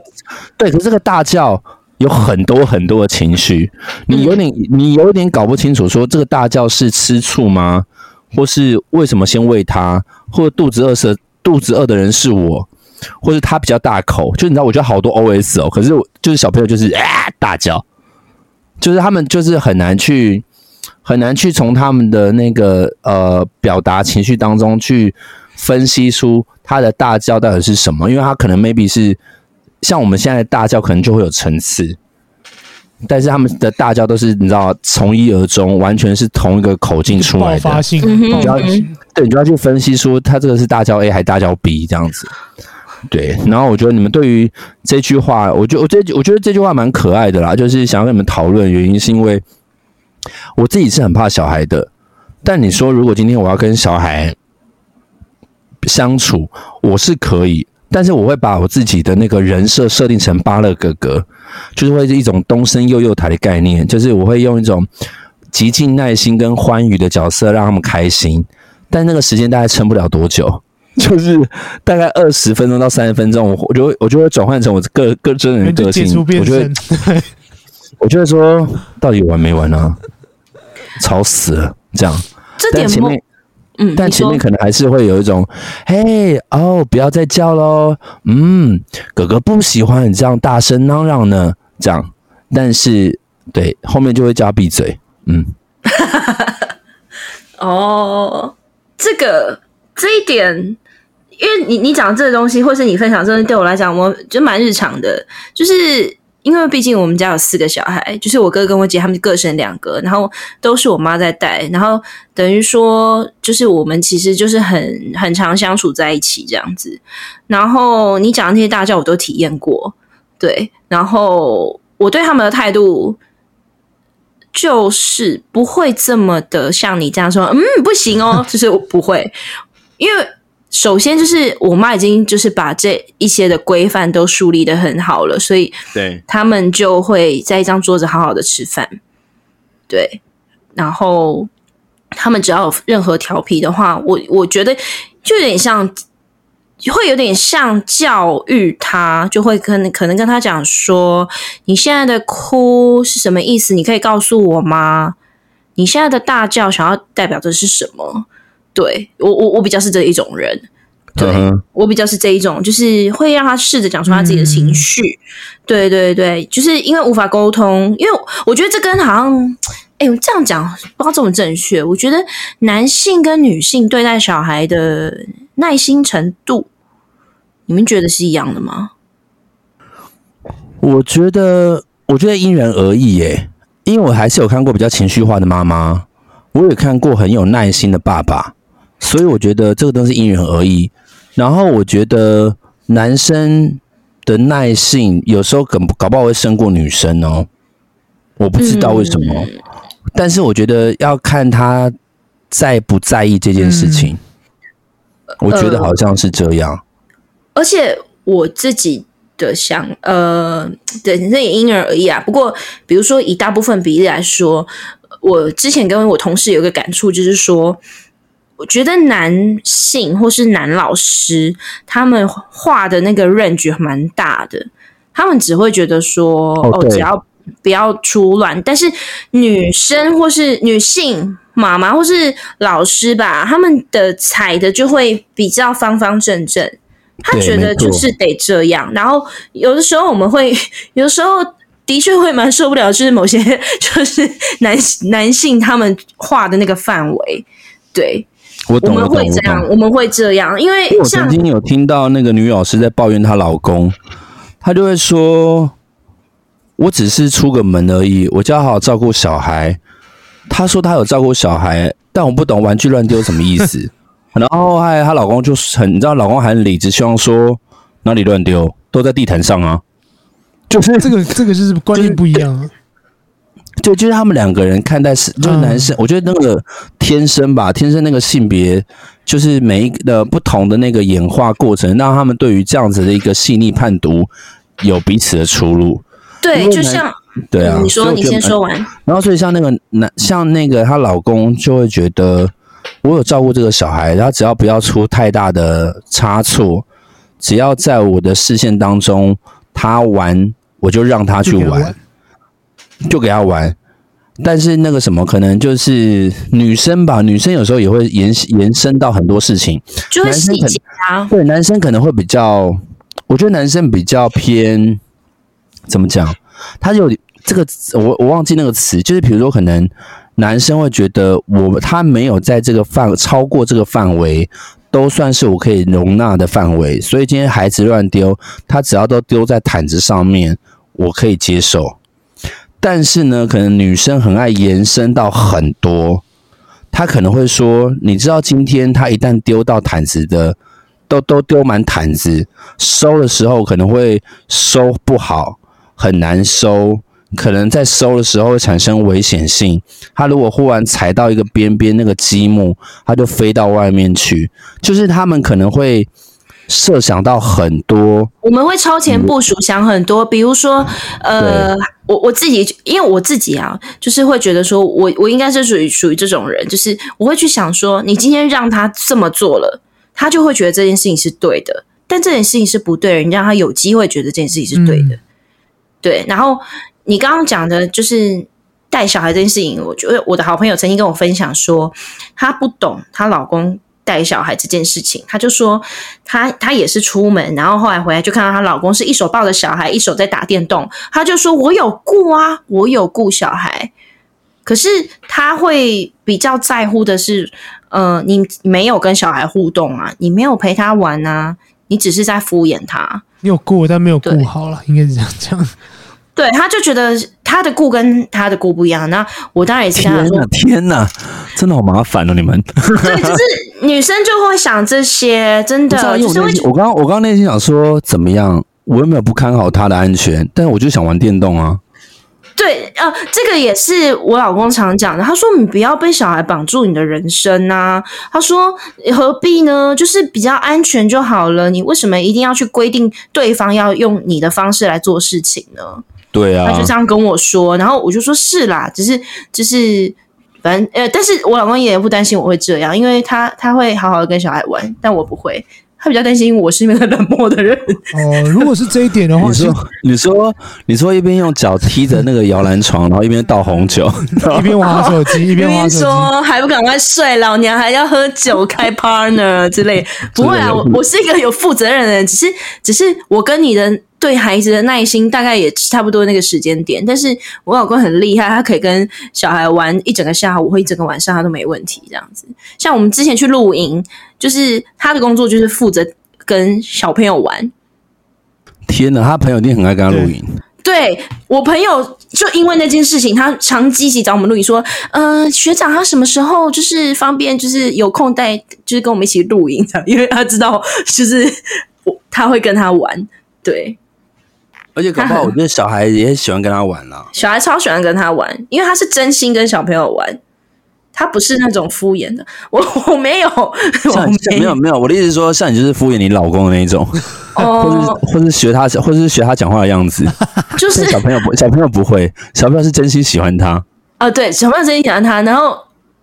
对，可是这个大叫有很多很多的情绪，你有点你有点搞不清楚，说这个大叫是吃醋吗？或是为什么先喂他？或者肚子饿是肚子饿的人是我？或者他比较大口？就你知道，我觉得好多 OS 哦，可是就是小朋友就是啊大叫，就是他们就是很难去。很难去从他们的那个呃表达情绪当中去分析出他的大叫到底是什么，因为他可能 maybe 是像我们现在的大叫，可能就会有层次，但是他们的大叫都是你知道从一而终，完全是同一个口径出来的，爆发性，你就要去对，你就要去分析出他这个是大叫 A 还是大叫 B 这样子。对，然后我觉得你们对于这句话，我觉得我这我觉得这句话蛮可爱的啦，就是想要跟你们讨论，原因是因为。我自己是很怕小孩的，但你说如果今天我要跟小孩相处，我是可以，但是我会把我自己的那个人设设定成芭乐哥哥，就是会是一种东升幼幼台的概念，就是我会用一种极尽耐心跟欢愉的角色让他们开心，但那个时间大概撑不了多久，就是大概二十分钟到三十分钟，我我就会我就会转换成我个个真人个性，我觉得。我觉得说，到底完没完呢、啊？吵死了，这样。这点前面，嗯，但前面可能还是会有一种，嘿，哦，不要再叫喽，嗯，哥哥不喜欢你这样大声嚷嚷呢，这样。但是，对，后面就会叫他闭嘴，嗯。哦，这个这一点，因为你你讲这个东西，或是你分享这东西，对我来讲，我觉得蛮日常的，就是。因为毕竟我们家有四个小孩，就是我哥跟我姐他们各生两个，然后都是我妈在带，然后等于说就是我们其实就是很很常相处在一起这样子。然后你讲的那些大叫我都体验过，对，然后我对他们的态度就是不会这么的像你这样说，嗯，不行哦，就是不会，因为。首先就是我妈已经就是把这一些的规范都树立的很好了，所以对他们就会在一张桌子好好的吃饭，对，然后他们只要有任何调皮的话，我我觉得就有点像，会有点像教育他，就会跟可能跟他讲说，你现在的哭是什么意思？你可以告诉我吗？你现在的大叫想要代表的是什么？对我我我比较是这一种人，对、uh huh. 我比较是这一种，就是会让他试着讲出他自己的情绪，嗯、对对对，就是因为无法沟通，因为我觉得这跟好像，哎，我这样讲不知道这么正确。我觉得男性跟女性对待小孩的耐心程度，你们觉得是一样的吗？我觉得，我觉得因人而异耶，因为我还是有看过比较情绪化的妈妈，我也看过很有耐心的爸爸。所以我觉得这个东西因人而异，然后我觉得男生的耐性有时候搞搞不好会胜过女生哦，我不知道为什么，嗯、但是我觉得要看他在不在意这件事情，嗯、我觉得好像是这样。而且我自己的想，呃，对，那也因人而异啊。不过，比如说以大部分比例来说，我之前跟我同事有一个感触，就是说。我觉得男性或是男老师，他们画的那个 range 蛮大的，他们只会觉得说，哦，哦，只要不要出乱。但是女生或是女性妈妈或是老师吧，他们的踩的就会比较方方正正，他觉得就是得这样。然后有的时候我们会，有的时候的确会蛮受不了，就是某些 就是男男性他们画的那个范围，对。我，懂我们会这样，我，我们会这样，因为我曾经有听到那个女老师在抱怨她老公，她就会说：“我只是出个门而已，我就要好好照顾小孩。”她说她有照顾小孩，但我不懂玩具乱丢什么意思。然后还她老公就很，你知道，老公还很理直气壮说：“哪里乱丢？都在地毯上啊！”就是这个，这个就是观念不一样啊。就就是他们两个人看待是，就是男生，嗯、我觉得那个天生吧，天生那个性别，就是每一个的不同的那个演化过程，让他们对于这样子的一个细腻判读有彼此的出入。对，就像对啊，你说，你先说完。然后，所以像那个男，像那个她老公就会觉得，我有照顾这个小孩，他只要不要出太大的差错，只要在我的视线当中，他玩我就让他去玩，就给他玩。但是那个什么，可能就是女生吧，女生有时候也会延延伸到很多事情，就会细节啊。对，男生可能会比较，我觉得男生比较偏，怎么讲？他有这个，我我忘记那个词，就是比如说，可能男生会觉得我他没有在这个范超过这个范围，都算是我可以容纳的范围，所以今天孩子乱丢，他只要都丢在毯子上面，我可以接受。但是呢，可能女生很爱延伸到很多，她可能会说，你知道今天她一旦丢到毯子的，都都丢满毯子，收的时候可能会收不好，很难收，可能在收的时候会产生危险性。她如果忽然踩到一个边边那个积木，她就飞到外面去，就是他们可能会。设想到很多，我们会超前部署，想很多。比如说，呃，我我自己，因为我自己啊，就是会觉得说，我我应该是属于属于这种人，就是我会去想说，你今天让他这么做了，他就会觉得这件事情是对的，但这件事情是不对的，你让他有机会觉得这件事情是对的，嗯、对。然后你刚刚讲的就是带小孩这件事情，我觉得我的好朋友曾经跟我分享说，她不懂她老公。带小孩这件事情，她就说她她也是出门，然后后来回来就看到她老公是一手抱着小孩，一手在打电动。她就说：“我有顾啊，我有顾小孩。”可是她会比较在乎的是，呃，你没有跟小孩互动啊，你没有陪他玩啊，你只是在敷衍他。你有顾，但没有顾好了，应该是这样讲。对，他就觉得他的顾跟他的顾不一样。那我当然也是跟他说：“天哪，真的好麻烦哦，你们。”对，就是女生就会想这些，真的。就是我刚刚我刚刚内心想说，怎么样？我又没有不看好他的安全，但是我就想玩电动啊。对，呃，这个也是我老公常讲的。他说：“你不要被小孩绑住你的人生啊。”他说：“何必呢？就是比较安全就好了。你为什么一定要去规定对方要用你的方式来做事情呢？”对啊，他就这样跟我说，然后我就说是啦，只是只是反正呃，但是我老公也不担心我会这样，因为他他会好好的跟小孩玩，但我不会，他比较担心我是那个冷漠的人。哦，如果是这一点的话，你说你说你说一边用脚踢着那个摇篮床，然后一边倒红酒，一边玩手机，一边玩手机，说还不赶快睡，老娘还要喝酒开 partner 之类，不会啊，我我是一个有负责任的人，只是只是我跟你的。对孩子的耐心大概也差不多那个时间点，但是我老公很厉害，他可以跟小孩玩一整个下午或一整个晚上，他都没问题。这样子，像我们之前去露营，就是他的工作就是负责跟小朋友玩。天哪，他朋友一定很爱跟他露营。对，我朋友就因为那件事情，他常积极找我们露营，说：“嗯、呃，学长他什么时候就是方便，就是有空带，就是跟我们一起露营，因为他知道就是我他会跟他玩。”对。而且搞不好，我觉得小孩也喜欢跟他玩啦。小孩超喜欢跟他玩，因为他是真心跟小朋友玩，他不是那种敷衍的。我 我没有，我没有没有。我的意思是说，像你就是敷衍你老公的那一种，哦、或是或是学他，或者是学他讲话的样子。就是小朋友不，小朋友不会，小朋友是真心喜欢他。啊、呃，对，小朋友真心喜欢他。然后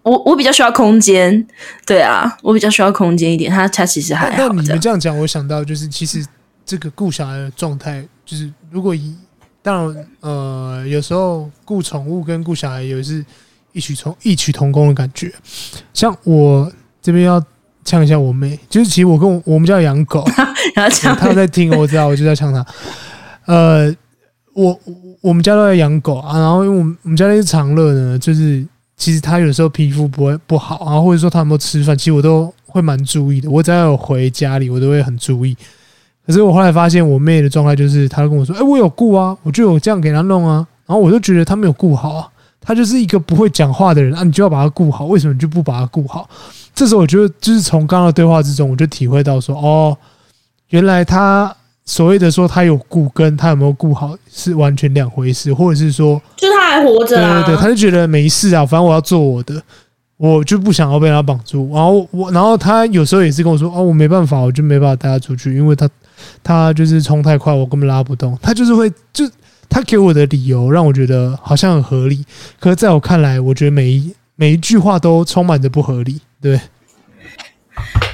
我我比较需要空间，对啊，我比较需要空间一点。他他其实还好。那你们这样讲，我想到就是，其实这个顾小孩的状态。就是如果以当然呃，有时候顾宠物跟顾小孩也是异曲同异曲同工的感觉。像我这边要呛一下我妹，就是其实我跟我我们家养狗，然后呛他在听，我知道，我就在呛他。呃，我我们家都在养狗啊，然后因为我们我们家那只长乐呢，就是其实他有时候皮肤不会不好，然后或者说他有没有吃饭，其实我都会蛮注意的。我只要有回家里，我都会很注意。可是我后来发现，我妹的状态就是，她跟我说：“哎，我有顾啊，我就有这样给她弄啊。”然后我就觉得她没有顾好啊，她就是一个不会讲话的人啊，你就要把她顾好，为什么你就不把她顾好？这时候我觉得，就是从刚刚的对话之中，我就体会到说：“哦，原来她所谓的说她有顾，跟她有没有顾好是完全两回事，或者是说，就她还活着，对对对，她就觉得没事啊，反正我要做我的。”我就不想要被他绑住，然后我，然后他有时候也是跟我说：“哦，我没办法，我就没办法带他出去，因为他，他就是冲太快，我根本拉不动。”他就是会，就他给我的理由让我觉得好像很合理，可是在我看来，我觉得每一每一句话都充满着不合理。对，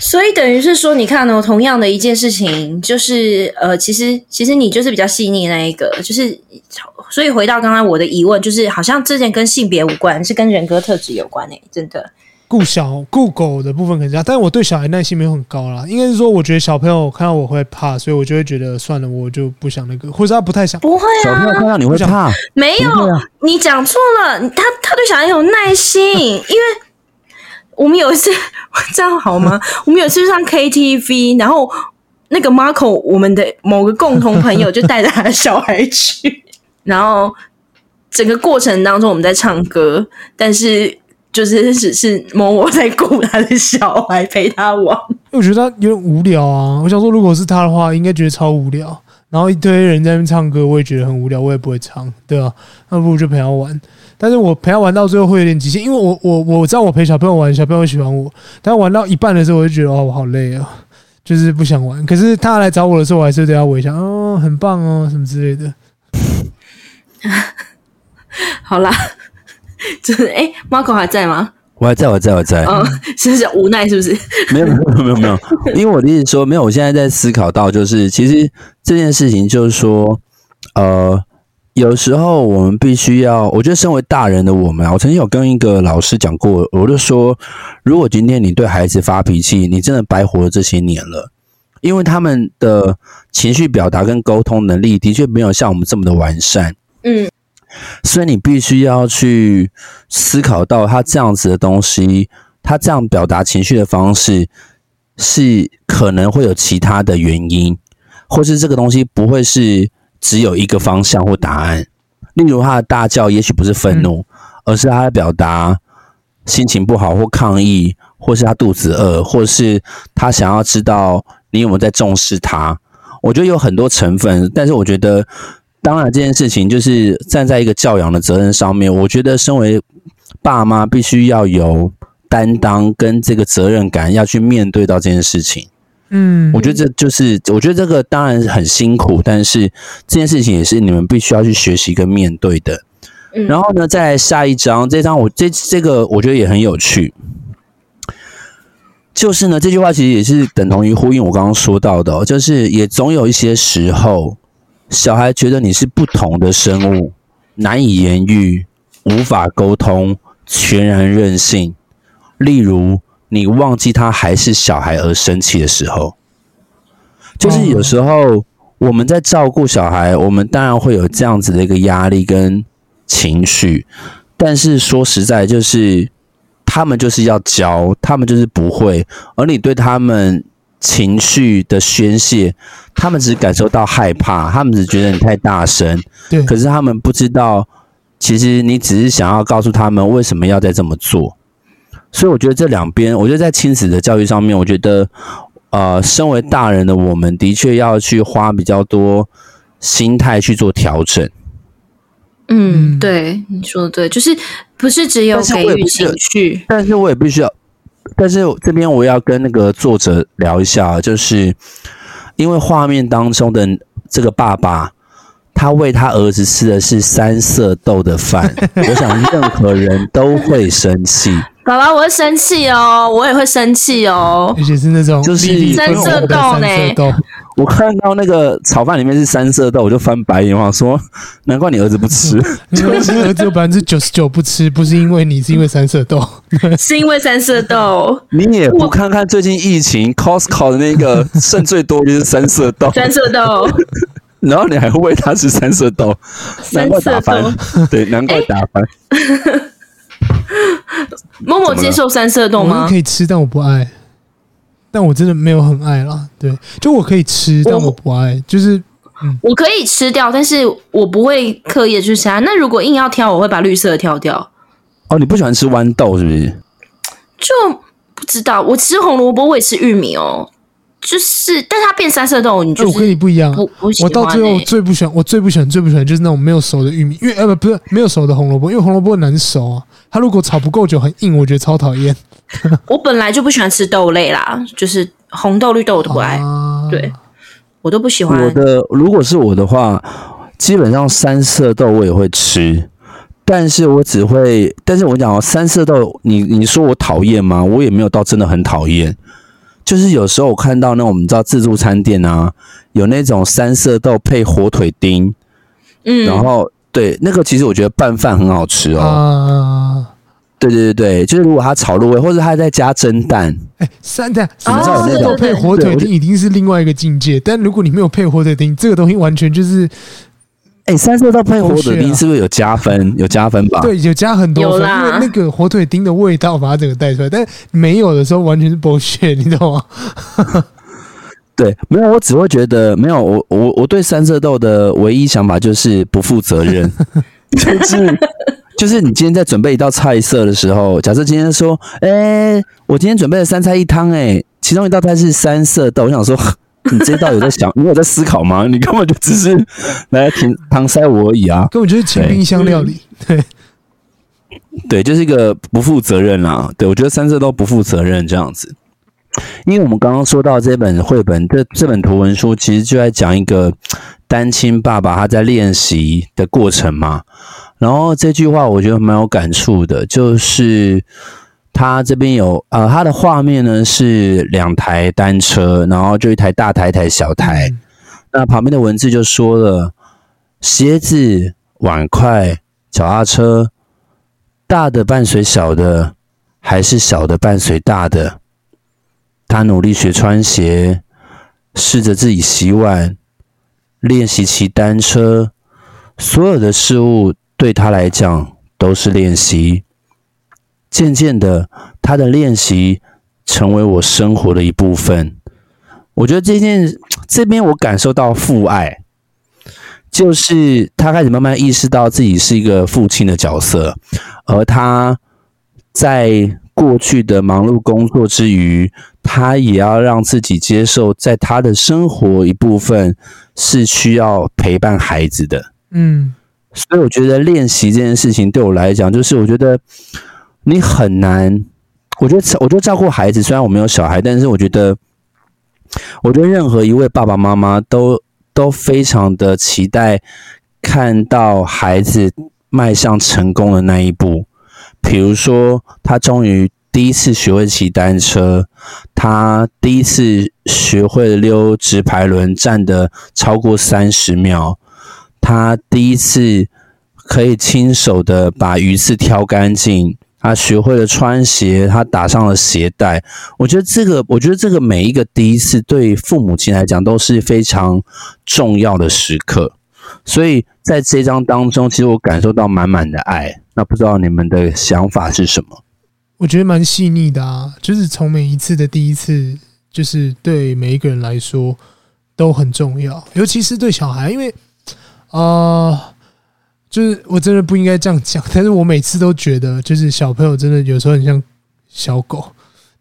所以等于是说，你看、哦，同样的一件事情，就是呃，其实其实你就是比较细腻那一个，就是所以回到刚刚我的疑问，就是好像这件跟性别无关，是跟人格特质有关诶、真的。顾小顾狗的部分很差，但是我对小孩耐心没有很高啦。应该是说，我觉得小朋友看到我会怕，所以我就会觉得算了，我就不想那个，或者他不太想。不会啊，小朋友看到你会怕？没有，啊、你讲错了。他他对小孩有耐心，因为我们有一次 这样好吗？我们有一次上 KTV，然后那个 Marco，我们的某个共同朋友就带着他的小孩去，然后整个过程当中我们在唱歌，但是。就是只是某某在顾他的小孩，陪他玩。我觉得他有点无聊啊。我想说，如果是他的话，应该觉得超无聊。然后一堆人在那边唱歌，我也觉得很无聊，我也不会唱，对啊，那不如就陪他玩。但是我陪他玩到最后会有点极限，因为我我我知道我陪小朋友玩，小朋友喜欢我。但玩到一半的时候，我就觉得哦，我好累啊，就是不想玩。可是他来找我的时候，我还是对他微笑，哦，很棒哦，什么之类的。好啦。就是哎，Marco 还在吗？我还在，我在，我在。嗯，是不是无奈？是不是？没有，没有，没有，没有。因为我的意思说，没有。我现在在思考到，就是其实这件事情，就是说，呃，有时候我们必须要，我觉得身为大人的我们啊，我曾经有跟一个老师讲过，我就说，如果今天你对孩子发脾气，你真的白活了这些年了，因为他们的情绪表达跟沟通能力的确没有像我们这么的完善。嗯。所以你必须要去思考到他这样子的东西，他这样表达情绪的方式是可能会有其他的原因，或是这个东西不会是只有一个方向或答案。例如他的大叫，也许不是愤怒，而是他的表达心情不好或抗议，或是他肚子饿，或是他想要知道你有没有在重视他。我觉得有很多成分，但是我觉得。当然，这件事情就是站在一个教养的责任上面，我觉得身为爸妈必须要有担当跟这个责任感，要去面对到这件事情。嗯，我觉得这就是，我觉得这个当然很辛苦，但是这件事情也是你们必须要去学习跟面对的。然后呢，再来下一章，这章我这这个我觉得也很有趣，就是呢，这句话其实也是等同于呼应我刚刚说到的，就是也总有一些时候。小孩觉得你是不同的生物，难以言喻，无法沟通，全然任性。例如，你忘记他还是小孩而生气的时候，就是有时候我们在照顾小孩，我们当然会有这样子的一个压力跟情绪，但是说实在，就是他们就是要教，他们就是不会，而你对他们。情绪的宣泄，他们只感受到害怕，他们只觉得你太大声。对，可是他们不知道，其实你只是想要告诉他们为什么要再这么做。所以我觉得这两边，我觉得在亲子的教育上面，我觉得，呃，身为大人的我们的确要去花比较多心态去做调整。嗯，对，你说的对，就是不是只有给予情绪，但是我也必须要。但是这边我要跟那个作者聊一下，就是因为画面当中的这个爸爸，他喂他儿子吃的是三色豆的饭，我想任何人都会生气。爸爸，我会生气哦，我也会生气哦，而且是那种就是三色豆呢。我看到那个炒饭里面是三色豆，我就翻白眼，我说难怪你儿子不吃。你儿子有百分之九十九不吃，不是因为你，是因为三色豆，是因为三色豆。你也不看看最近疫情，Costco 的那个剩最多就是三色豆，三色豆。然后你还喂他吃三色豆，难怪打翻。对，难怪打翻。某某接受三色豆吗？可以吃，但我不爱。但我真的没有很爱啦，对，就我可以吃，但我不爱，就是，嗯，我可以吃掉，但是我不会刻意的去吃它。那如果硬要挑，我会把绿色的挑掉。哦，你不喜欢吃豌豆是不是？就不知道，我吃红萝卜，我也吃玉米哦。就是，但是它变三色豆，你就我跟你不一样。我到最后最不喜欢，我最不喜欢最不喜欢就是那种没有熟的玉米，因为呃不不是没有熟的红萝卜，因为红萝卜难熟啊。它如果炒不够久很硬，我觉得超讨厌。我本来就不喜欢吃豆类啦，就是红豆绿豆我都不爱，啊、对我都不喜欢。我的如果是我的话，基本上三色豆我也会吃，但是我只会，但是我讲哦，三色豆，你你说我讨厌吗？我也没有到真的很讨厌，就是有时候我看到那我们知道自助餐店啊，有那种三色豆配火腿丁，嗯，然后对那个其实我觉得拌饭很好吃哦。啊对对对对，就是如果他炒入味，或者他在加蒸蛋，哎，三蛋三色豆配火腿丁已经是另外一个境界。但如果你没有配火腿丁，这个东西完全就是，哎，三色豆配火腿丁是不是有加分？有加分吧？对，有加很多分，因为那个火腿丁的味道把它整个带出来。但没有的时候完全是剥削，你知道吗？对，没有，我只会觉得没有。我我我对三色豆的唯一想法就是不负责任，就是。就是你今天在准备一道菜色的时候，假设今天说，哎、欸，我今天准备了三菜一汤，哎，其中一道菜是三色豆，我想说，你这道有在想，你有在思考吗？你根本就只是来搪搪塞我而已啊，根本就是清冰箱料理，对，对，就是一个不负责任啦。对，我觉得三色都不负责任这样子，因为我们刚刚说到这本绘本，这这本图文书其实就在讲一个单亲爸爸他在练习的过程嘛。然后这句话我觉得蛮有感触的，就是他这边有呃，他的画面呢是两台单车，然后就一台大台，一台小台。嗯、那旁边的文字就说了：鞋子、碗筷、脚踏车，大的伴随小的，还是小的伴随大的？他努力学穿鞋，试着自己洗碗，练习骑单车，所有的事物。对他来讲都是练习，渐渐的，他的练习成为我生活的一部分。我觉得这件这边我感受到父爱，就是他开始慢慢意识到自己是一个父亲的角色，而他在过去的忙碌工作之余，他也要让自己接受，在他的生活一部分是需要陪伴孩子的。嗯。所以我觉得练习这件事情对我来讲，就是我觉得你很难。我觉得，我觉得照顾孩子，虽然我没有小孩，但是我觉得，我觉得任何一位爸爸妈妈都都非常的期待看到孩子迈向成功的那一步。比如说，他终于第一次学会骑单车，他第一次学会溜直排轮，站的超过三十秒。他第一次可以亲手的把鱼刺挑干净，他学会了穿鞋，他打上了鞋带。我觉得这个，我觉得这个每一个第一次对父母亲来讲都是非常重要的时刻。所以在这张当中，其实我感受到满满的爱。那不知道你们的想法是什么？我觉得蛮细腻的啊，就是从每一次的第一次，就是对每一个人来说都很重要，尤其是对小孩，因为。啊、就是我真的不应该这样讲，但是我每次都觉得，就是小朋友真的有时候很像小狗，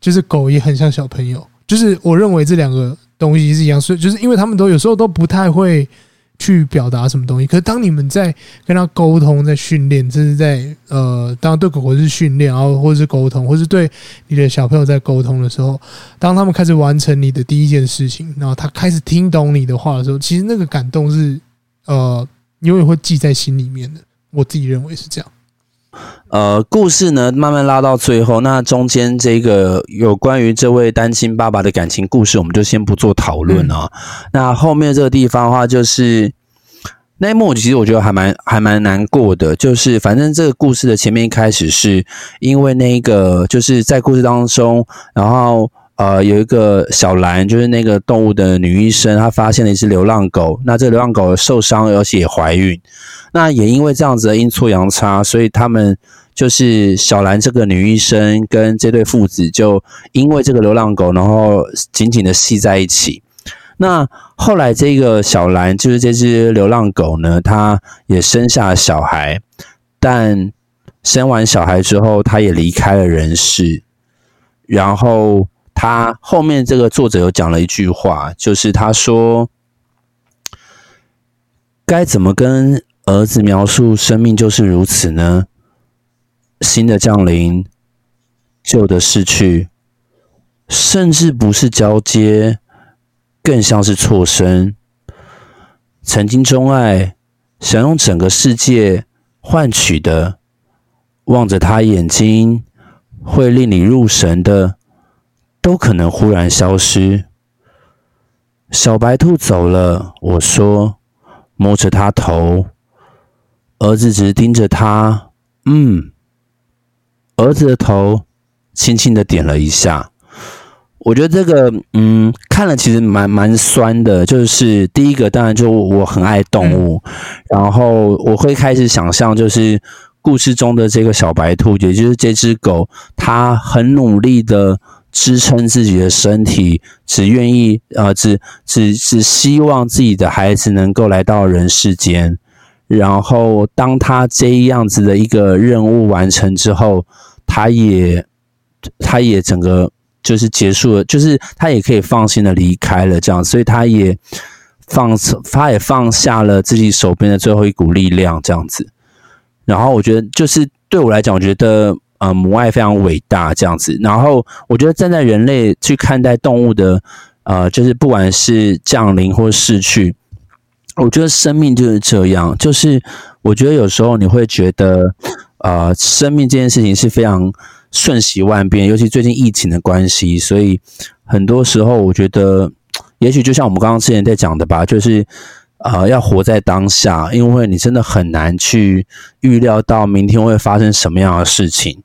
就是狗也很像小朋友，就是我认为这两个东西是一样，所以就是因为他们都有时候都不太会去表达什么东西，可是当你们在跟他沟通、在训练，这是在呃，当对狗狗是训练，然后或者是沟通，或是对你的小朋友在沟通的时候，当他们开始完成你的第一件事情，然后他开始听懂你的话的时候，其实那个感动是。呃，永远会记在心里面的。我自己认为是这样。呃，故事呢，慢慢拉到最后，那中间这个有关于这位单亲爸爸的感情故事，我们就先不做讨论啊。嗯、那后面这个地方的话，就是那一幕，其实我觉得还蛮还蛮难过的。就是反正这个故事的前面一开始是因为那个，就是在故事当中，然后。呃，有一个小兰，就是那个动物的女医生，她发现了一只流浪狗。那这流浪狗受伤，而且也怀孕。那也因为这样子的阴错阳差，所以他们就是小兰这个女医生跟这对父子，就因为这个流浪狗，然后紧紧的系在一起。那后来这个小兰，就是这只流浪狗呢，它也生下了小孩，但生完小孩之后，它也离开了人世，然后。他后面这个作者有讲了一句话，就是他说：“该怎么跟儿子描述生命就是如此呢？新的降临，旧的逝去，甚至不是交接，更像是错身。曾经钟爱，想用整个世界换取的，望着他眼睛会令你入神的，都可能忽然消失。小白兔走了，我说，摸着它头，儿子只是盯着它，嗯，儿子的头轻轻的点了一下。我觉得这个，嗯，看了其实蛮蛮酸的。就是第一个，当然就我很爱动物，嗯、然后我会开始想象，就是故事中的这个小白兔，也就是这只狗，它很努力的支撑自己的身体，只愿意，呃，只只只希望自己的孩子能够来到人世间。然后，当他这样子的一个任务完成之后，他也，他也整个。就是结束了，就是他也可以放心的离开了，这样，所以他也放，他也放下了自己手边的最后一股力量，这样子。然后我觉得，就是对我来讲，我觉得呃母爱非常伟大，这样子。然后我觉得站在人类去看待动物的，呃，就是不管是降临或逝去，我觉得生命就是这样。就是我觉得有时候你会觉得，呃，生命这件事情是非常。瞬息万变，尤其最近疫情的关系，所以很多时候我觉得，也许就像我们刚刚之前在讲的吧，就是呃，要活在当下，因为你真的很难去预料到明天会发生什么样的事情。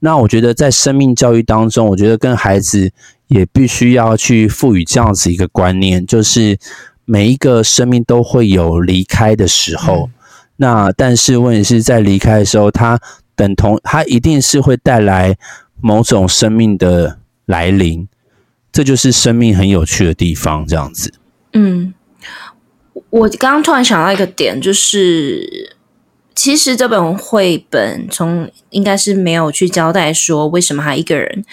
那我觉得在生命教育当中，我觉得跟孩子也必须要去赋予这样子一个观念，就是每一个生命都会有离开的时候。嗯、那但是问题是在离开的时候，它。等同，它一定是会带来某种生命的来临，这就是生命很有趣的地方。这样子，嗯，我刚刚突然想到一个点，就是其实这本绘本从应该是没有去交代说为什么他一个人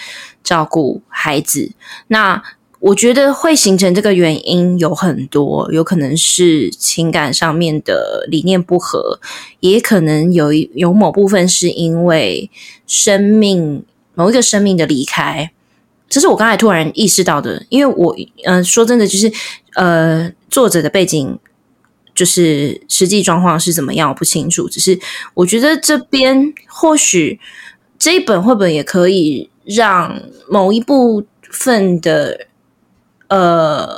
照顾孩子，那。我觉得会形成这个原因有很多，有可能是情感上面的理念不合，也可能有一有某部分是因为生命某一个生命的离开。这是我刚才突然意识到的，因为我嗯、说真的，就是呃作者的背景就是实际状况是怎么样，我不清楚。只是我觉得这边或许这一本绘本也可以让某一部分的。呃，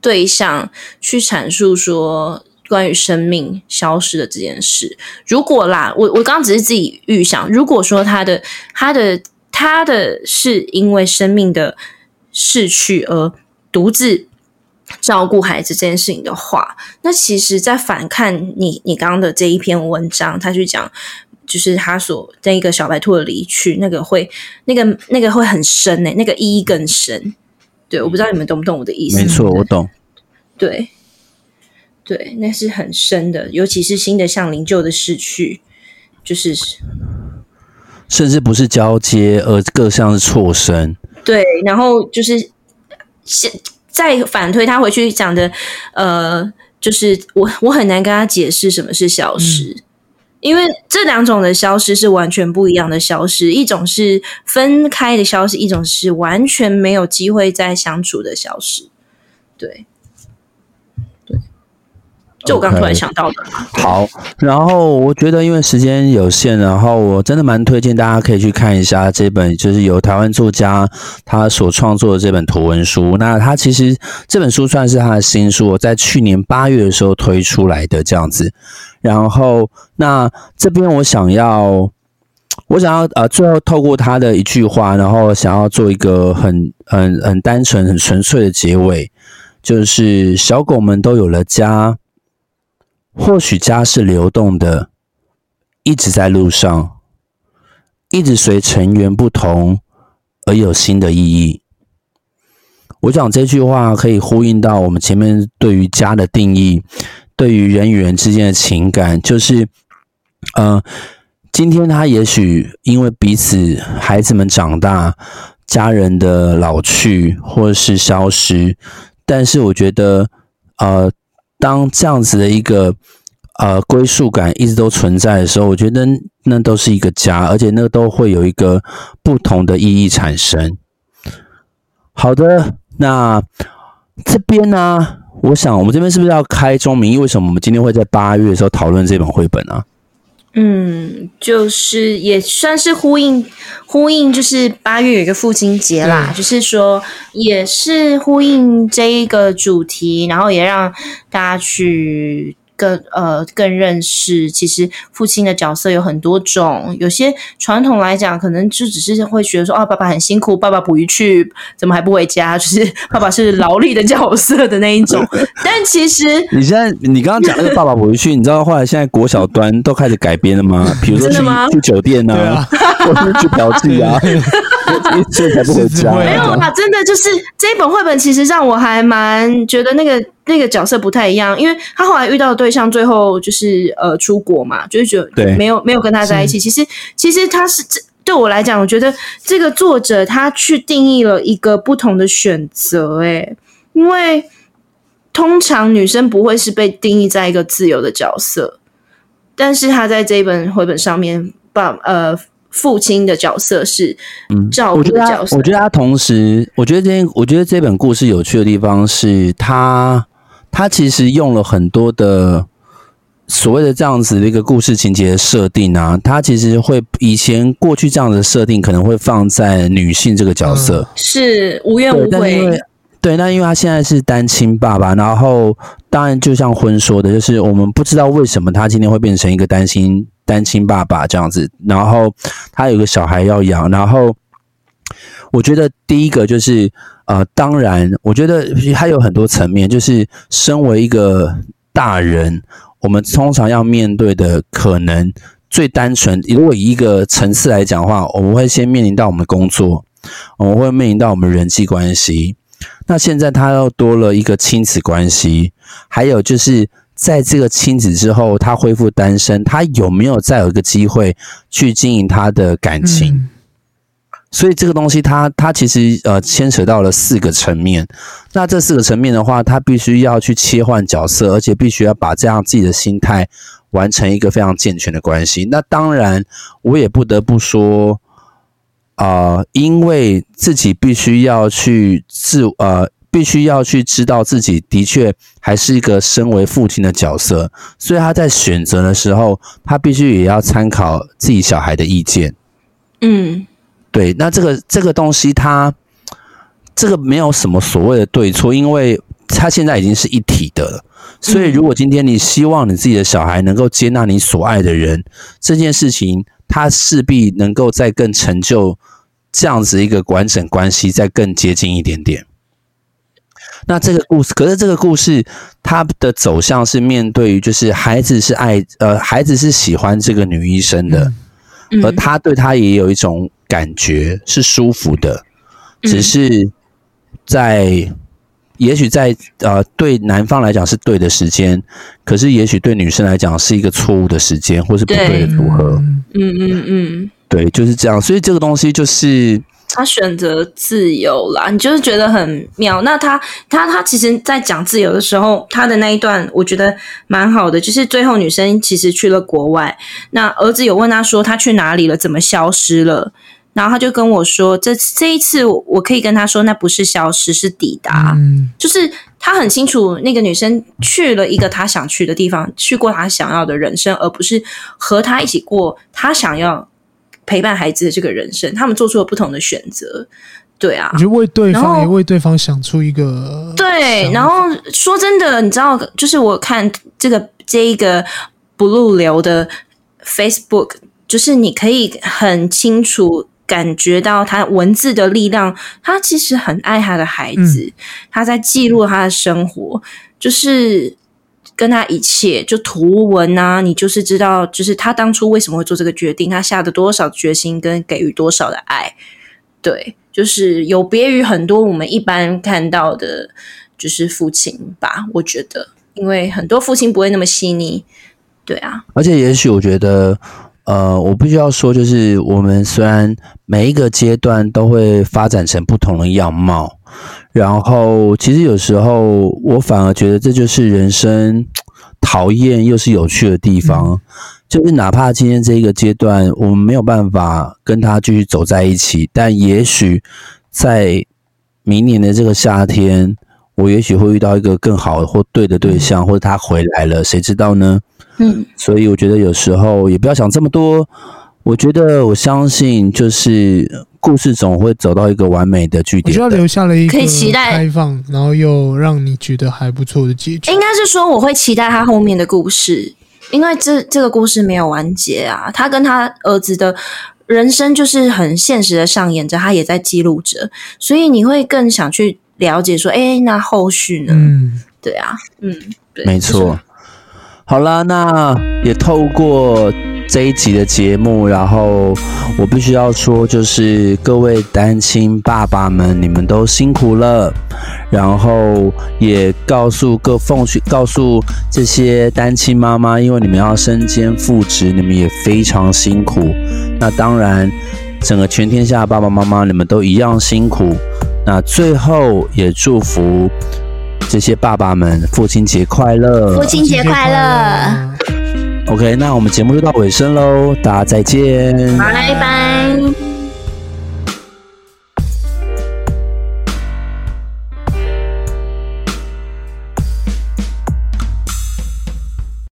对象去阐述说关于生命消失的这件事。如果啦，我我刚刚只是自己预想，如果说他的他的他的是因为生命的逝去而独自照顾孩子这件事情的话，那其实，在反看你你刚刚的这一篇文章，他去讲就是他所那个小白兔的离去，那个会那个那个会很深呢、欸，那个意义更深。对，我不知道你们懂不懂我的意思。没错，我懂。对，对，那是很深的，尤其是新的像灵旧的逝去，就是甚至不是交接，而更像是错身。对，然后就是现再反推他回去讲的，呃，就是我我很难跟他解释什么是消失。嗯因为这两种的消失是完全不一样的消失，一种是分开的消失，一种是完全没有机会再相处的消失。对，对，就我刚突然想到的。好，然后我觉得因为时间有限，然后我真的蛮推荐大家可以去看一下这本，就是由台湾作家他所创作的这本图文书。那他其实这本书算是他的新书，我在去年八月的时候推出来的这样子。然后，那这边我想要，我想要呃，最后透过他的一句话，然后想要做一个很很很单纯、很纯粹的结尾，就是小狗们都有了家，或许家是流动的，一直在路上，一直随成员不同而有新的意义。我想这句话可以呼应到我们前面对于家的定义。对于人与人之间的情感，就是，呃，今天他也许因为彼此孩子们长大，家人的老去或是消失，但是我觉得，呃，当这样子的一个呃归属感一直都存在的时候，我觉得那都是一个家，而且那都会有一个不同的意义产生。好的，那这边呢？我想我们这边是不是要开中明义？为什么我们今天会在八月的时候讨论这本绘本啊？嗯，就是也算是呼应呼应，就是八月有一个父亲节啦，就是说也是呼应这一个主题，然后也让大家去。更呃更认识，其实父亲的角色有很多种。有些传统来讲，可能就只是会觉得说，啊，爸爸很辛苦，爸爸捕鱼去，怎么还不回家？就是 爸爸是劳力的角色的那一种。但其实 你现在你刚刚讲那个爸爸捕鱼去，你知道后来现在国小端都开始改编了吗？比如说去去酒店啊，或者去嫖妓啊，所以才不回家。没有啦，真的就是这一本绘本，其实让我还蛮觉得那个。那个角色不太一样，因为他后来遇到的对象最后就是呃出国嘛，就是觉得没有没有跟他在一起。其实其实他是这对我来讲，我觉得这个作者他去定义了一个不同的选择，诶，因为通常女生不会是被定义在一个自由的角色，但是他在这一本绘本上面把呃。父亲的角色是照顾的角色。嗯，我觉得他，我觉得他同时，我觉得这，我觉得这本故事有趣的地方是他，他其实用了很多的所谓的这样子的一个故事情节的设定啊，他其实会以前过去这样的设定可能会放在女性这个角色，嗯、是无怨无悔。对，那因为他现在是单亲爸爸，然后当然就像婚说的，就是我们不知道为什么他今天会变成一个单亲。单亲爸爸这样子，然后他有个小孩要养，然后我觉得第一个就是呃，当然，我觉得还有很多层面，就是身为一个大人，我们通常要面对的可能最单纯，如果以一个层次来讲的话，我们会先面临到我们的工作，我们会面临到我们人际关系，那现在他又多了一个亲子关系，还有就是。在这个亲子之后，他恢复单身，他有没有再有一个机会去经营他的感情？嗯、所以这个东西他，他他其实呃牵扯到了四个层面。那这四个层面的话，他必须要去切换角色，而且必须要把这样自己的心态完成一个非常健全的关系。那当然，我也不得不说，啊、呃，因为自己必须要去自呃。必须要去知道自己的确还是一个身为父亲的角色，所以他在选择的时候，他必须也要参考自己小孩的意见。嗯，对，那这个这个东西他，他这个没有什么所谓的对错，因为他现在已经是一体的了。所以，如果今天你希望你自己的小孩能够接纳你所爱的人，这件事情，他势必能够再更成就这样子一个完整关系，再更接近一点点。那这个故事，可是这个故事它的走向是面对于，就是孩子是爱，呃，孩子是喜欢这个女医生的，而他对她也有一种感觉是舒服的，只是在，也许在呃对男方来讲是对的时间，可是也许对女生来讲是一个错误的时间，或是不对的组合。嗯嗯嗯，对，就是这样。所以这个东西就是。他选择自由啦，你就是觉得很妙。那他他他其实，在讲自由的时候，他的那一段我觉得蛮好的，就是最后女生其实去了国外，那儿子有问他说他去哪里了，怎么消失了，然后他就跟我说，这这一次我可以跟他说，那不是消失，是抵达。嗯，就是他很清楚，那个女生去了一个他想去的地方，去过他想要的人生，而不是和他一起过他想要。陪伴孩子的这个人生，他们做出了不同的选择，对啊，我觉得为对方也为对方想出一个对。然后说真的，你知道，就是我看这个这一个 Blue 流的 Facebook，就是你可以很清楚感觉到他文字的力量。他其实很爱他的孩子，嗯、他在记录他的生活，就是。跟他一切就图文啊，你就是知道，就是他当初为什么会做这个决定，他下的多少决心跟给予多少的爱，对，就是有别于很多我们一般看到的，就是父亲吧，我觉得，因为很多父亲不会那么细腻，对啊，而且也许我觉得，呃，我必须要说，就是我们虽然每一个阶段都会发展成不同的样貌。然后，其实有时候我反而觉得这就是人生讨厌又是有趣的地方，嗯、就是哪怕今天这一个阶段我们没有办法跟他继续走在一起，但也许在明年的这个夏天，我也许会遇到一个更好或对的对象，或者他回来了，谁知道呢？嗯，所以我觉得有时候也不要想这么多。我觉得我相信，就是故事总会走到一个完美的句点。要留下了一个可以期待开放，然后又让你觉得还不错的结局。应该是说我会期待他后面的故事，因为这这个故事没有完结啊。他跟他儿子的人生就是很现实的上演着，他也在记录着，所以你会更想去了解说，哎，那后续呢？嗯，对啊，嗯，对，没错。好啦，那也透过这一集的节目，然后我必须要说，就是各位单亲爸爸们，你们都辛苦了。然后也告诉各奉劝，告诉这些单亲妈妈，因为你们要身兼父职，你们也非常辛苦。那当然，整个全天下的爸爸妈妈，你们都一样辛苦。那最后也祝福。这些爸爸们，父亲节快乐！父亲节快乐！OK，那我们节目就到尾声喽，大家再见，拜拜。